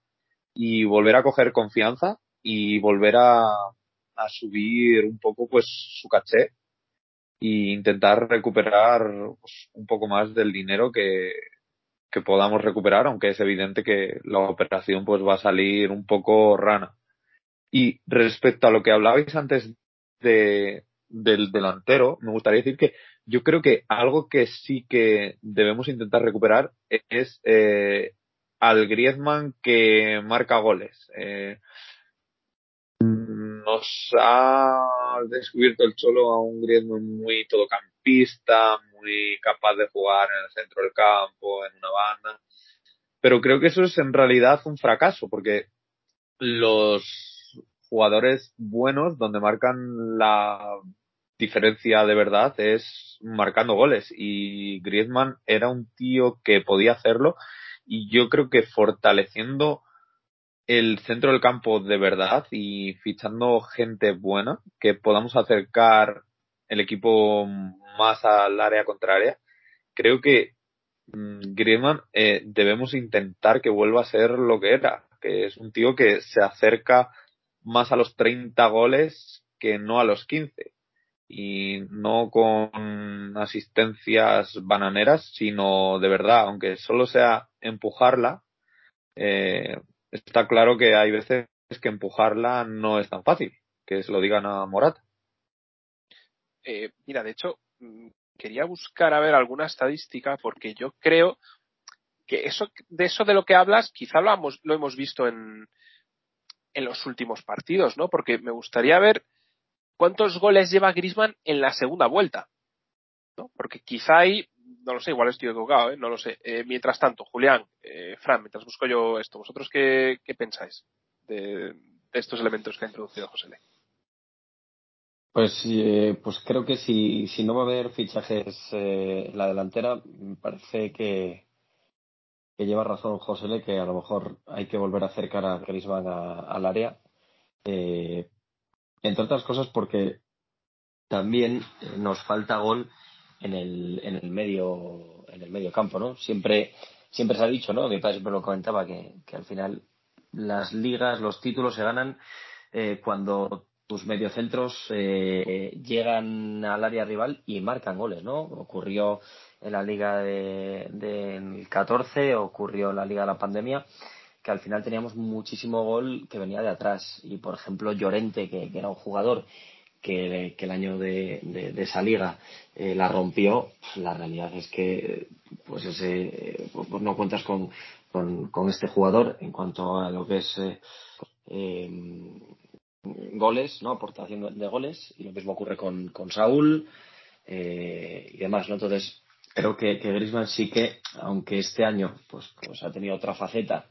Speaker 4: y volver a coger confianza y volver a, a subir un poco pues su caché y intentar recuperar pues, un poco más del dinero que, que podamos recuperar, aunque es evidente que la operación pues va a salir un poco rana. Y respecto a lo que hablabais antes de, del delantero, me gustaría decir que yo creo que algo que sí que debemos intentar recuperar es eh, al Griezmann que marca goles. Eh, nos ha descubierto el Cholo a un Griezmann muy todocampista, muy capaz de jugar en el centro del campo, en una banda. Pero creo que eso es en realidad un fracaso, porque los jugadores buenos, donde marcan la diferencia de verdad, es marcando goles. Y Griezmann era un tío que podía hacerlo. Y yo creo que fortaleciendo el centro del campo de verdad y fichando gente buena, que podamos acercar el equipo más al área contraria, creo que mm, Griezmann eh, debemos intentar que vuelva a ser lo que era, que es un tío que se acerca más a los 30 goles que no a los 15 y no con asistencias bananeras, sino de verdad, aunque solo sea empujarla, eh, está claro que hay veces que empujarla no es tan fácil, que se lo digan a Morata.
Speaker 2: Eh, mira, de hecho, mm, quería buscar a ver alguna estadística porque yo creo que eso de eso de lo que hablas quizá lo hemos, lo hemos visto en, en los últimos partidos, ¿no? Porque me gustaría ver cuántos goles lleva Grisman en la segunda vuelta, ¿no? Porque quizá hay no lo sé, igual estoy equivocado, ¿eh? no lo sé. Eh, mientras tanto, Julián, eh, Fran, mientras busco yo esto, ¿vosotros qué, pensáis de, estos elementos que ha introducido José Le?
Speaker 3: Pues, eh, pues creo que si, si no va a haber fichajes en la delantera, me parece que, que lleva razón José Le, que a lo mejor hay que volver a acercar a Griezmann al área. Entre otras cosas porque también nos falta gol en el, en el medio en el medio campo no siempre siempre se ha dicho no mi padre siempre lo comentaba que, que al final las ligas los títulos se ganan eh, cuando tus mediocentros eh, llegan al área rival y marcan goles no ocurrió en la liga del de, 14 ocurrió en la liga de la pandemia al final teníamos muchísimo gol que venía de atrás y por ejemplo Llorente que, era un jugador que, el año de, esa liga eh, la rompió, la realidad es que pues ese, pues no cuentas con, con, este jugador en cuanto a lo que es eh, em, goles, ¿no? aportación de goles, y lo mismo ocurre con, con Saúl eh, y demás, ¿no? Entonces, creo que, que sí que, aunque este año pues, pues ha tenido otra faceta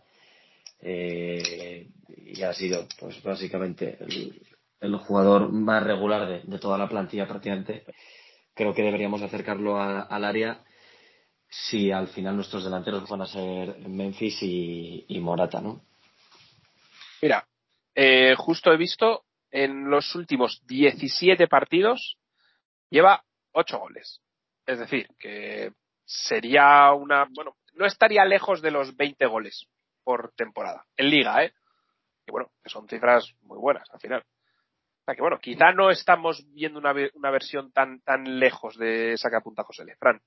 Speaker 3: y ha sido pues básicamente el, el jugador más regular de, toda la plantilla prácticamente. Creo que deberíamos acercarlo al área si al final nuestros delanteros van a ser Memphis y, Morata, ¿no?
Speaker 2: Mira, eh, justo he visto en los últimos 17 partidos lleva 8 goles. Es decir, que sería una, bueno, no estaría lejos de los 20 goles por temporada. En liga, ¿eh? Que bueno, que son cifras muy buenas al final que bueno, quizá no estamos viendo una, una versión tan, tan lejos de esa que apunta José Le. Fran.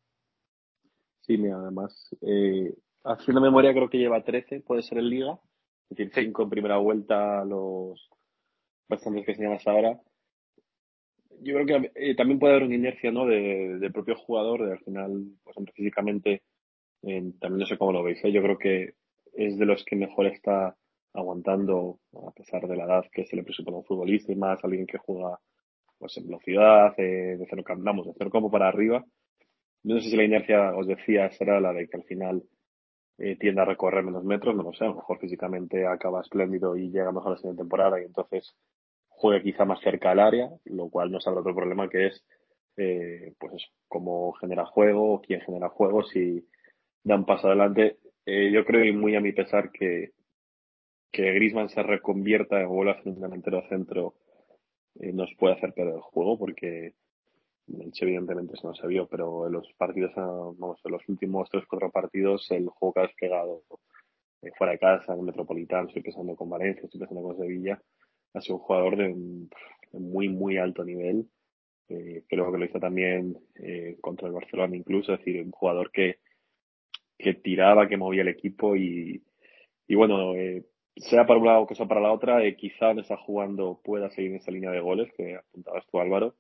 Speaker 5: Sí, mira, además, eh, haciendo memoria creo que lleva 13, puede ser en Liga. Es decir, 5 en primera vuelta, los bastantes que señalas ahora. Yo creo que eh, también puede haber una inercia ¿no? de, del propio jugador, de al final, pues físicamente, también no sé cómo lo veis. ¿eh? Yo creo que es de los que mejor está aguantando a pesar de la edad que se le presupone a un futbolista y más alguien que juega pues en velocidad, eh, de cero vamos, de cero como para arriba. No sé si la inercia, os decía, será la de que al final eh, tiende a recorrer menos metros, no lo sé, a lo mejor físicamente acaba espléndido y llega mejor la siguiente temporada y entonces juega quizá más cerca al área, lo cual nos habla otro problema que es eh, pues cómo genera juego, quién genera juego, si da un paso adelante. Eh, yo creo y muy a mi pesar que que Grisman se reconvierta en vuelva a ser un delantero centro eh, nos puede hacer perder el juego porque evidentemente eso no se vio, pero en los partidos, ah, vamos, en los últimos tres cuatro partidos el juego que ha desplegado eh, fuera de casa, en Metropolitano, estoy pensando con Valencia, estoy pensando con Sevilla, ha sido un jugador de, muy, muy alto nivel. Eh, creo que lo hizo también eh, contra el Barcelona incluso, es decir, un jugador que, que tiraba, que movía el equipo y, y bueno, eh, sea para un lado que sea para la otra, eh, quizá donde está jugando pueda seguir en esa línea de goles que apuntabas tú, Álvaro.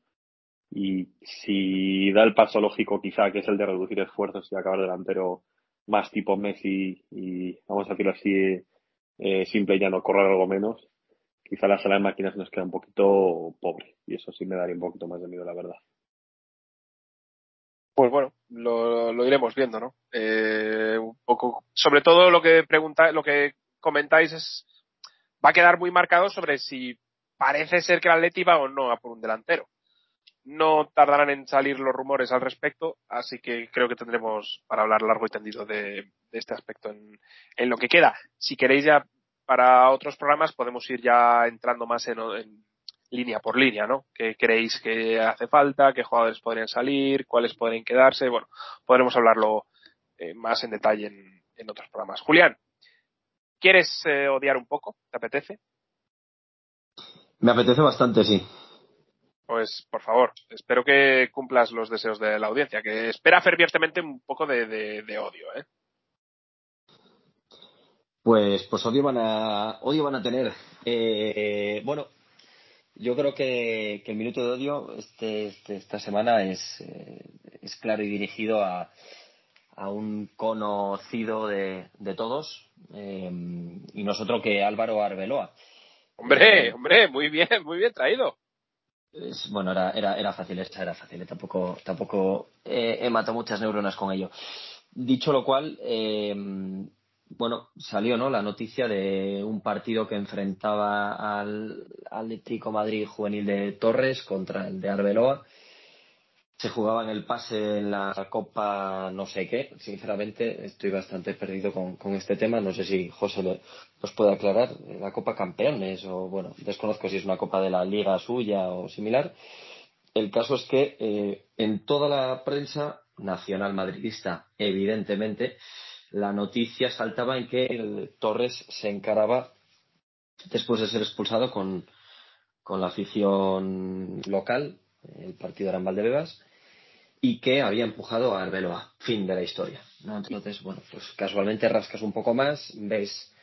Speaker 5: Y si da el paso lógico, quizá, que es el de reducir esfuerzos y acabar delantero más tipo Messi y, vamos a decirlo así, eh, simple y ya no correr algo menos, quizá la sala de máquinas nos queda un poquito pobre. Y eso sí me daría un poquito más de miedo, la verdad.
Speaker 2: Pues bueno, lo, iremos viendo, ¿no? Eh, un poco, sobre todo lo que pregunta, lo que comentáis es, va a quedar muy marcado sobre si parece ser que el Atleti va o no a por un delantero. No tardarán en salir los rumores al respecto, así que creo que tendremos para hablar largo y tendido de, este aspecto en, en, lo que queda. Si queréis ya para otros programas podemos ir ya entrando más en, línea por línea, ¿no? ¿Qué creéis que hace falta? ¿Qué jugadores podrían salir? ¿Cuáles podrían quedarse? Bueno, podremos hablarlo eh, más en detalle en, en otros programas. Julián, ¿Quieres eh, odiar un poco? ¿Te apetece?
Speaker 3: Me apetece bastante, sí.
Speaker 2: Pues por favor, espero que cumplas los deseos de la audiencia, que espera fervientemente un poco de, odio, ¿eh?
Speaker 3: Pues, pues odio van a, odio van a tener. Eh, bueno, yo creo que, el minuto de odio este, este esta semana es, eh, es claro y dirigido a, a un conocido de, de todos, eh, y nosotros que Álvaro Arbeloa.
Speaker 2: Hombre, eh, hombre, muy bien, muy bien traído.
Speaker 3: bueno, era, era, era fácil, era fácil, eh, tampoco, tampoco he matado muchas neuronas con ello. Dicho lo cual, bueno, salió ¿no? la noticia de un partido que enfrentaba al Atlético Madrid juvenil de Torres contra el de Arbeloa se jugaba en el pase en la Copa no sé qué. Sinceramente, estoy bastante perdido con, con este tema. No sé si José le, puede aclarar. La Copa Campeones o, bueno, desconozco si es una Copa de la Liga suya o similar. El caso es que eh, en toda la prensa nacional madridista, evidentemente, la noticia saltaba en que el Torres se encaraba, después de ser expulsado con, con la afición local, el partido era en Valdebebas, y que había empujado a Arbeloa. Fin de la historia. Entonces, bueno, pues casualmente rascas un poco más, ves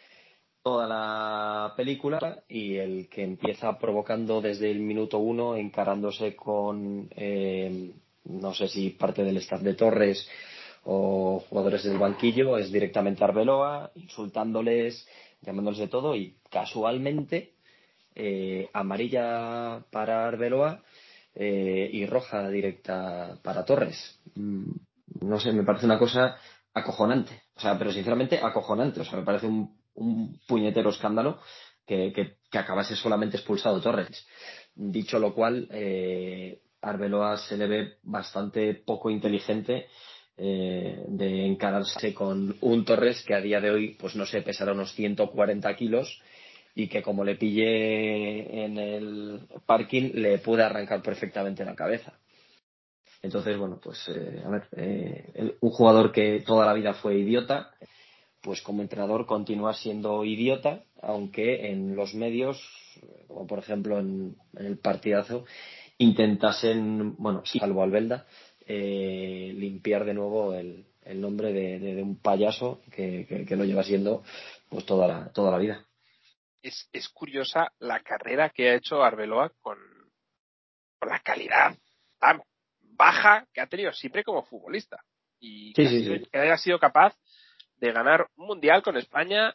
Speaker 3: toda la película y el que empieza provocando desde el minuto uno encarándose con eh, no sé si parte del staff de Torres o jugadores del banquillo es directamente Arbeloa insultándoles llamándoles de todo y casualmente eh, amarilla para Arbeloa eh, y roja directa para Torres. Mm, no sé me parece una cosa acojonante. O sea pero sinceramente acojonante. O sea me parece un un puñetero escándalo que, que, que acabase solamente expulsado Torres. Dicho lo cual, eh, Arbeloa se le ve bastante poco inteligente eh, de encararse con un Torres que a día de hoy, pues no sé, pesará unos 140 kilos y que como le pille en el parking le puede arrancar perfectamente la cabeza. Entonces, bueno, pues eh, a ver, eh, un jugador que toda la vida fue idiota, pues como entrenador continúa siendo idiota, aunque en los medios, como por ejemplo en, en el partidazo, intentasen, bueno, salvo Albelda, eh, limpiar de nuevo el, el nombre de, de- de un payaso que, que- que lo lleva siendo pues toda la, toda la vida.
Speaker 2: Es, es curiosa la carrera que ha hecho Arbeloa con, con la calidad tan baja que ha tenido siempre como futbolista. Y
Speaker 3: Sí,
Speaker 2: que,
Speaker 3: sí,
Speaker 2: ha sido-
Speaker 3: sí.
Speaker 2: que haya sido capaz de ganar un mundial con España,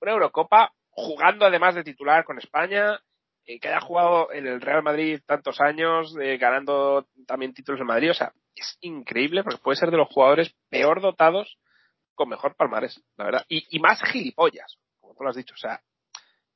Speaker 2: una Eurocopa, jugando además de titular con España, eh, que haya jugado en el Real Madrid tantos años, eh, ganando también títulos en Madrid. O sea, es increíble porque puede ser de los jugadores peor dotados con mejor palmarés, la verdad. Y, y más gilipollas, como tú lo has dicho. O sea,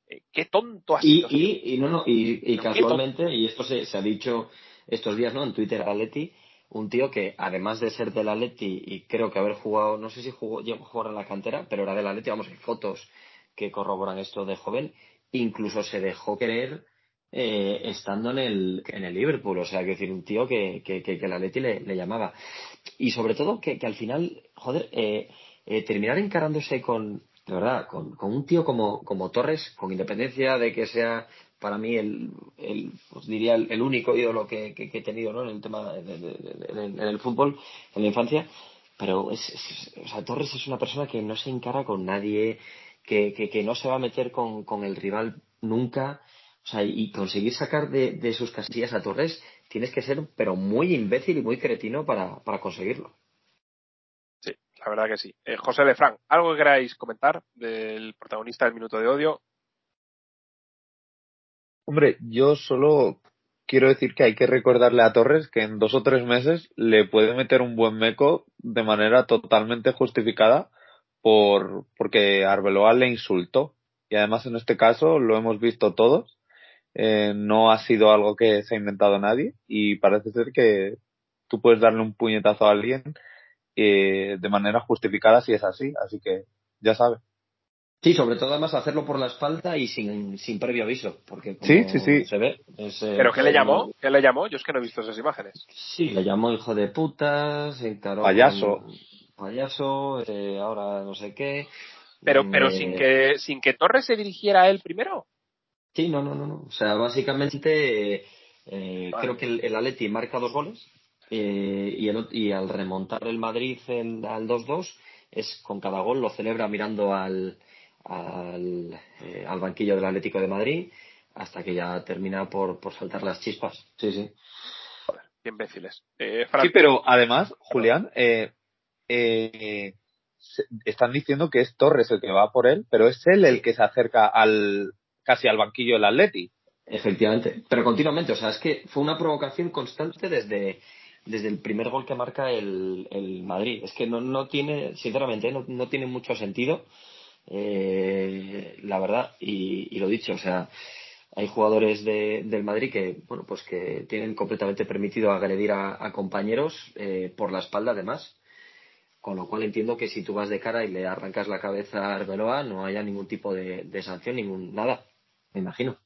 Speaker 2: eh, qué tonto ha
Speaker 3: Y,
Speaker 2: sido.
Speaker 3: y, y no, no, y, y casualmente, y esto se, se ha dicho estos días, ¿no? En Twitter, Atleti, un tío que además de ser del Atleti y creo que haber jugado, no sé si jugó, llegó a jugar en la cantera, pero era del Atleti, vamos, hay fotos que corroboran esto de joven, incluso se dejó creer eh, estando en el, en el Liverpool, o sea, que decir, un tío que, que, que, que el Atleti le, llamaba. Y sobre todo que, que al final, joder, eh, eh, terminar encarándose con, de verdad, con, con un tío como, como Torres, con independencia de que sea para mí el, el pues diría el, único ídolo que, que, que he tenido ¿no? en el tema de- en, el, fútbol en la infancia pero es, es- o sea, Torres es una persona que no se encara con nadie que, que, que no se va a meter con, con el rival nunca o sea y conseguir sacar de, de sus casillas a Torres tienes que ser pero muy imbécil y muy cretino para, para conseguirlo
Speaker 2: Sí, la verdad que sí. Eh, José Lefranc, ¿algo que queráis comentar del protagonista del Minuto de Odio?
Speaker 4: Hombre, yo solo quiero decir que hay que recordarle a Torres que en dos o tres meses le puede meter un buen meco de manera totalmente justificada por porque Arbeloa le insultó. Y además en este caso lo hemos visto todos. Eh, no ha sido algo que se ha inventado nadie y parece ser que tú puedes darle un puñetazo a alguien eh, de manera justificada si es así. Así que ya sabes.
Speaker 3: Sí, sobre todo además hacerlo por la espalda y sin, sin previo aviso, porque como
Speaker 4: Sí, sí, sí.
Speaker 3: se ve... es, eh,
Speaker 2: ¿Pero qué le llamó? ¿Qué le llamó? Yo es que no he visto esas imágenes.
Speaker 3: Sí, le llamó hijo de puta, se encaró
Speaker 4: Payaso.
Speaker 3: con payaso, eh, ahora no sé qué.
Speaker 2: Pero,
Speaker 3: Eh,
Speaker 2: pero sin que, sin que Torres se dirigiera a él primero.
Speaker 3: Sí, no, no, no, no. O sea, básicamente eh,
Speaker 2: Vale.
Speaker 3: creo que el, el Atleti marca dos goles eh, y, el y al remontar el Madrid el- al 2-2 es con cada gol lo celebra mirando al, al, eh, al banquillo del Atlético de Madrid hasta que ya termina por, por saltar las chispas. Sí, sí.
Speaker 2: Qué imbéciles. Eh,
Speaker 4: Sí, pero además, Julián, eh, eh, están diciendo que es Torres el que va por él, pero es él el que se acerca al casi al banquillo del Atleti.
Speaker 3: Efectivamente, pero continuamente, o sea, es que fue una provocación constante desde, desde el primer gol que marca el, el Madrid. Es que no, no tiene, sinceramente, no, no tiene mucho sentido, eh, la verdad, y, y lo dicho, o sea, hay jugadores de- del Madrid que, bueno, pues que tienen completamente permitido agredir a, compañeros eh, por la espalda, además. Con lo cual entiendo que si tú vas de cara y le arrancas la cabeza a Arbeloa, no haya ningún tipo de, de sanción, ningún nada, me imagino.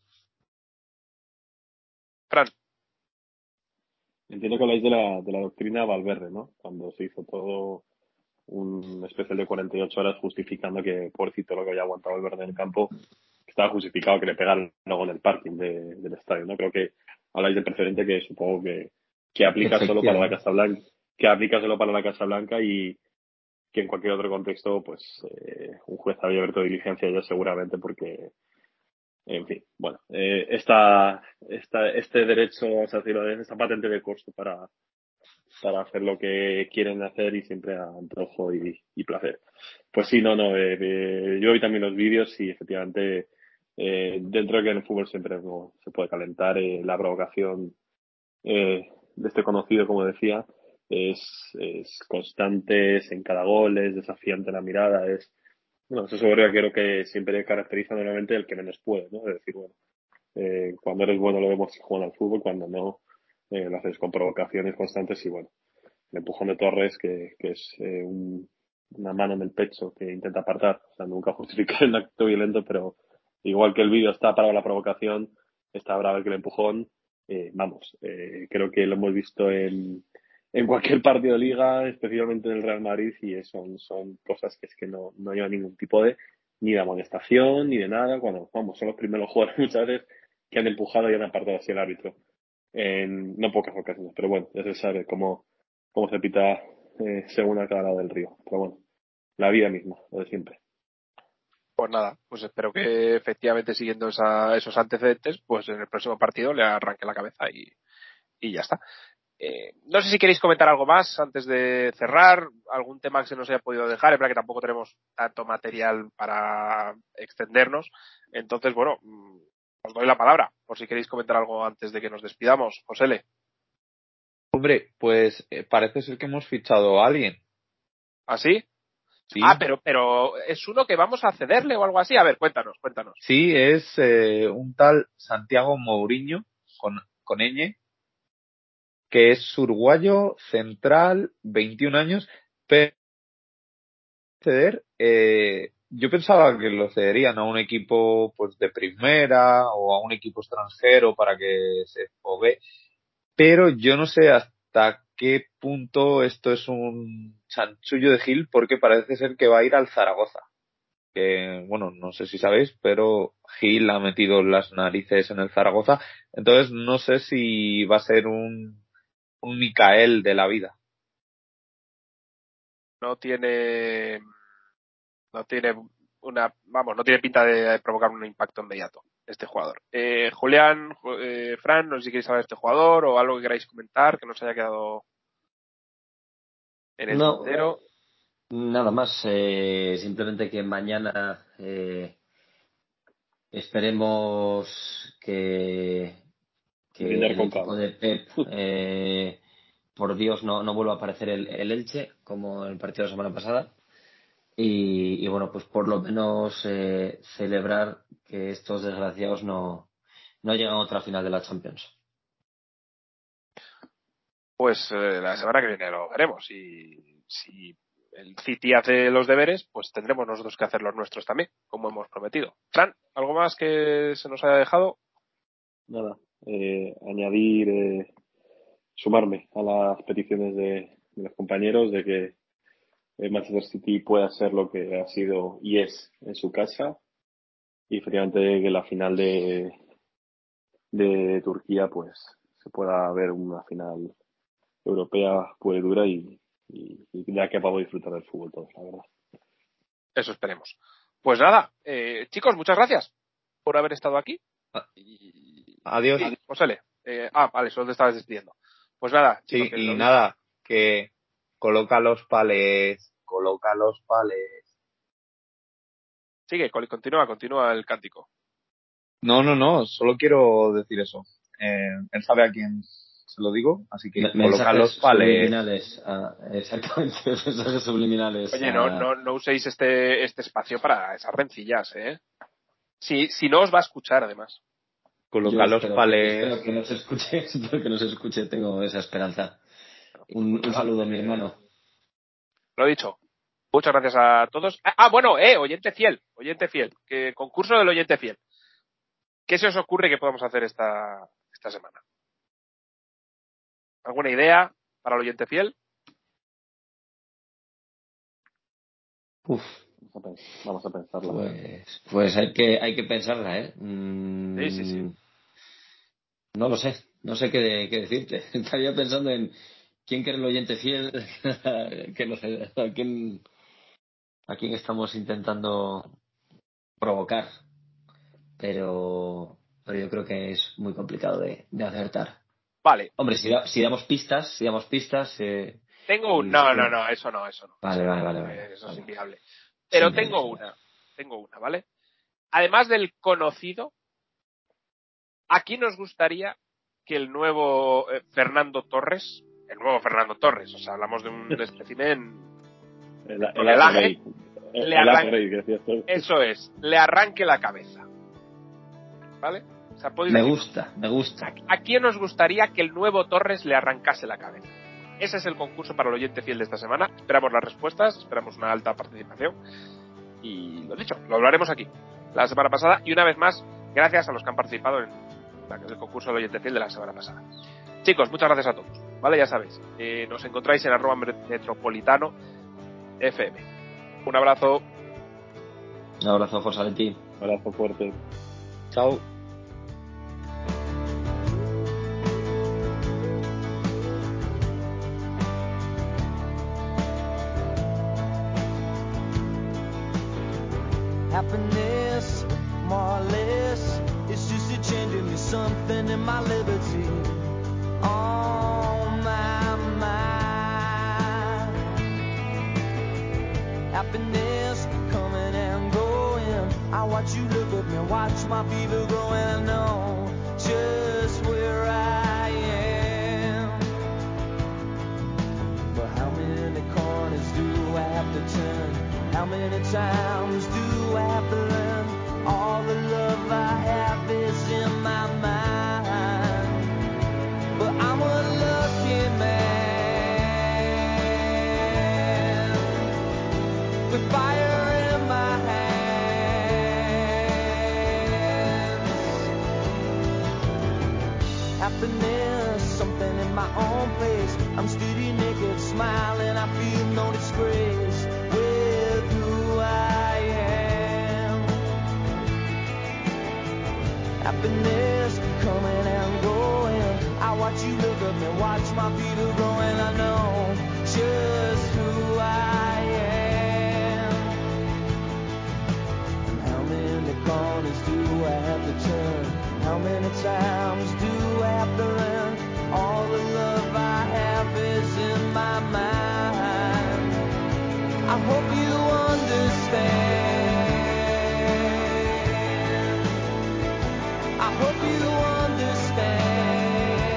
Speaker 2: Fran,
Speaker 5: Entiendo que habláis de la, de la doctrina Valverde, ¿no? Cuando se hizo todo un especial de 48 horas justificando que, pobrecito, lo que había aguantado Valverde en el campo, estaba justificado que le pegaran luego en el parking de- del estadio, ¿no? Creo que habláis del precedente que supongo que, que aplica solo para la. Casa Blanca, que aplica solo para la Casa Blanca y, que en cualquier otro contexto, pues eh, un juez había abierto diligencia ya seguramente porque, en fin, bueno, eh, esta, esta, este derecho, o sea, esta patente de costo para, para hacer lo que quieren hacer y siempre a antojo y, placer. Pues sí, no, no, eh, yo vi también los vídeos y efectivamente eh, dentro de que en el fútbol siempre se puede calentar, eh, la provocación eh, de este conocido, como decía, es, es constante, es en cada gol, es desafiante la mirada, es, bueno, eso sobre creo que siempre caracteriza normalmente el que menos puede, ¿no? Es decir, bueno, eh, cuando eres bueno lo vemos jugando al fútbol, cuando no, eh, lo haces con provocaciones constantes y bueno, el empujón de Torres, que, que es eh, un, una mano en el pecho que intenta apartar, o sea, nunca justifica el acto violento, pero igual que el vídeo está para la provocación, está bravo que el empujón, eh, vamos, eh, creo que lo hemos visto en, en cualquier partido de liga, especialmente en el Real Madrid, y son, son cosas que es que no, no llevan ningún tipo de ni de amonestación, ni de nada, cuando, vamos, son los primeros jugadores muchas veces que han empujado y han apartado así el árbitro. En no pocas ocasiones, pero bueno, ya se sabe cómo, cómo se pita eh, según a cada lado del río. Pero bueno, la vida misma, lo de siempre.
Speaker 2: Pues nada, pues espero que efectivamente siguiendo esa, esos antecedentes, pues en el próximo partido le arranque la cabeza y, y ya está. Eh, no sé si queréis comentar algo más antes de cerrar, algún tema que se nos haya podido dejar, es verdad que tampoco tenemos tanto material para extendernos. Entonces, bueno, mm, os doy la palabra, por si queréis comentar algo antes de que nos despidamos. Josele.
Speaker 4: Hombre, pues eh, parece ser que hemos fichado a alguien.
Speaker 2: ¿Ah, sí?
Speaker 4: Sí.
Speaker 2: Ah, pero, pero es uno que vamos a cederle o algo así. A ver, cuéntanos, cuéntanos.
Speaker 4: Sí, es eh, un tal Santiago Mourinho, con, con ñ, que es uruguayo, central, 21 años, pero ceder, eh, yo pensaba que lo cederían a un equipo pues de primera o a un equipo extranjero para que se fogue, pero yo no sé hasta qué punto esto es un chanchullo de Gil porque parece ser que va a ir al Zaragoza. Que, bueno, no sé si sabéis, pero Gil ha metido las narices en el Zaragoza, entonces no sé si va a ser un, un Micael de la vida.
Speaker 2: No tiene, no tiene una, vamos, no tiene pinta de provocar un impacto inmediato este jugador. Eh, Julián, eh, Fran, no sé si queréis saber de este jugador o algo que queráis comentar que nos haya quedado en el
Speaker 3: No.
Speaker 2: tintero.
Speaker 3: Nada más, eh, simplemente que mañana eh, esperemos que, que
Speaker 5: Brindar
Speaker 3: el
Speaker 5: con
Speaker 3: equipo
Speaker 5: calma.
Speaker 3: de Pep, eh, por Dios, no, no vuelva a aparecer el, el Elche como en el partido de la semana pasada. Y, y bueno, pues por lo menos eh, celebrar que estos desgraciados no, no llegan a otra final de la Champions.
Speaker 2: Pues eh, la semana que viene lo veremos. Y si el City hace los deberes, pues tendremos nosotros que hacer los nuestros también, como hemos prometido. Fran, ¿algo más que se nos haya dejado?
Speaker 5: Nada, eh, añadir, eh, sumarme a las peticiones de, de los compañeros de que eh, Manchester City pueda ser lo que ha sido y es en su casa y efectivamente que la final de, de Turquía pues se pueda ver una final europea pura y dura y, y, y ya que vamos a disfrutar del fútbol todos, la verdad.
Speaker 2: Eso esperemos. Pues nada, eh, chicos, muchas gracias por haber estado aquí.
Speaker 4: Ah.
Speaker 2: Y,
Speaker 4: Adiós.
Speaker 2: y, Josele, eh, ah, vale, solo te estabas despidiendo. Pues nada,
Speaker 4: Sí, y
Speaker 2: lo-
Speaker 4: nada, que coloca los palés, coloca los palés.
Speaker 2: Sigue, continúa, continúa el cántico.
Speaker 4: No, no, no, solo quiero decir eso. Eh, él sabe a quién se lo digo, así que
Speaker 3: Me-
Speaker 4: coloca los palés.
Speaker 3: subliminales. ah, exactamente, mensajes subliminales.
Speaker 2: Oye, no,
Speaker 3: ah,
Speaker 2: no, no uséis este, este espacio para esas rencillas, ¿eh? Si, si no os va a escuchar, además.
Speaker 4: Coloca
Speaker 3: Yo
Speaker 4: los
Speaker 3: espero,
Speaker 4: palés.
Speaker 3: espero que nos escuche, espero que nos escuche, tengo esa esperanza. Un, un saludo, mi hermano.
Speaker 2: Lo he dicho. Muchas gracias a todos. Ah, ah, bueno, eh, oyente fiel, oyente fiel, que concurso del oyente fiel. ¿Qué se os ocurre que podamos hacer esta, esta semana? ¿Alguna idea para el oyente fiel?
Speaker 3: Uf,
Speaker 5: Vamos a, pens- vamos a pensarlo.
Speaker 3: pues, pues hay que, hay que pensarla, ¿eh? Mm,
Speaker 2: Sí, sí, sí.
Speaker 3: No lo sé, no sé qué, qué decirte. Estaría pensando en quién quiere el oyente fiel, que no sé, a quién,
Speaker 6: a quién estamos intentando provocar, pero, pero yo creo que es muy complicado de, de acertar.
Speaker 2: Vale,
Speaker 6: Hombre, si, da- si damos pistas, si damos pistas, eh,
Speaker 2: tengo un... No, no, no, eso no, eso no.
Speaker 6: Vale, vale, vale, vale,
Speaker 2: Eso es inviable. Pero
Speaker 6: Sí,
Speaker 2: tengo una, tengo una, ¿vale? Además del conocido, aquí nos gustaría que el nuevo eh, Fernando Torres, el nuevo Fernando Torres, o sea, hablamos de un espécimen,
Speaker 5: El, el
Speaker 2: le
Speaker 5: Rey,
Speaker 2: eso es, le arranque la cabeza. ¿Vale? O sea,
Speaker 6: Me
Speaker 2: decir,
Speaker 6: gusta, me gusta.
Speaker 2: ¿A quién nos gustaría que el nuevo Torres le arrancase la cabeza? Ese es el concurso para el oyente fiel de esta semana. Esperamos las respuestas, esperamos una alta participación. Y lo dicho, lo hablaremos aquí la semana pasada. Y una vez más, gracias a los que han participado en la- el concurso del oyente fiel de la semana pasada. Chicos, muchas gracias a todos. Vale, ya sabéis. eh, nos encontráis en arroba metropolitano FM. Un abrazo.
Speaker 6: Un abrazo, José Valentín.
Speaker 5: Abrazo fuerte.
Speaker 4: Chao.
Speaker 7: My fever growing.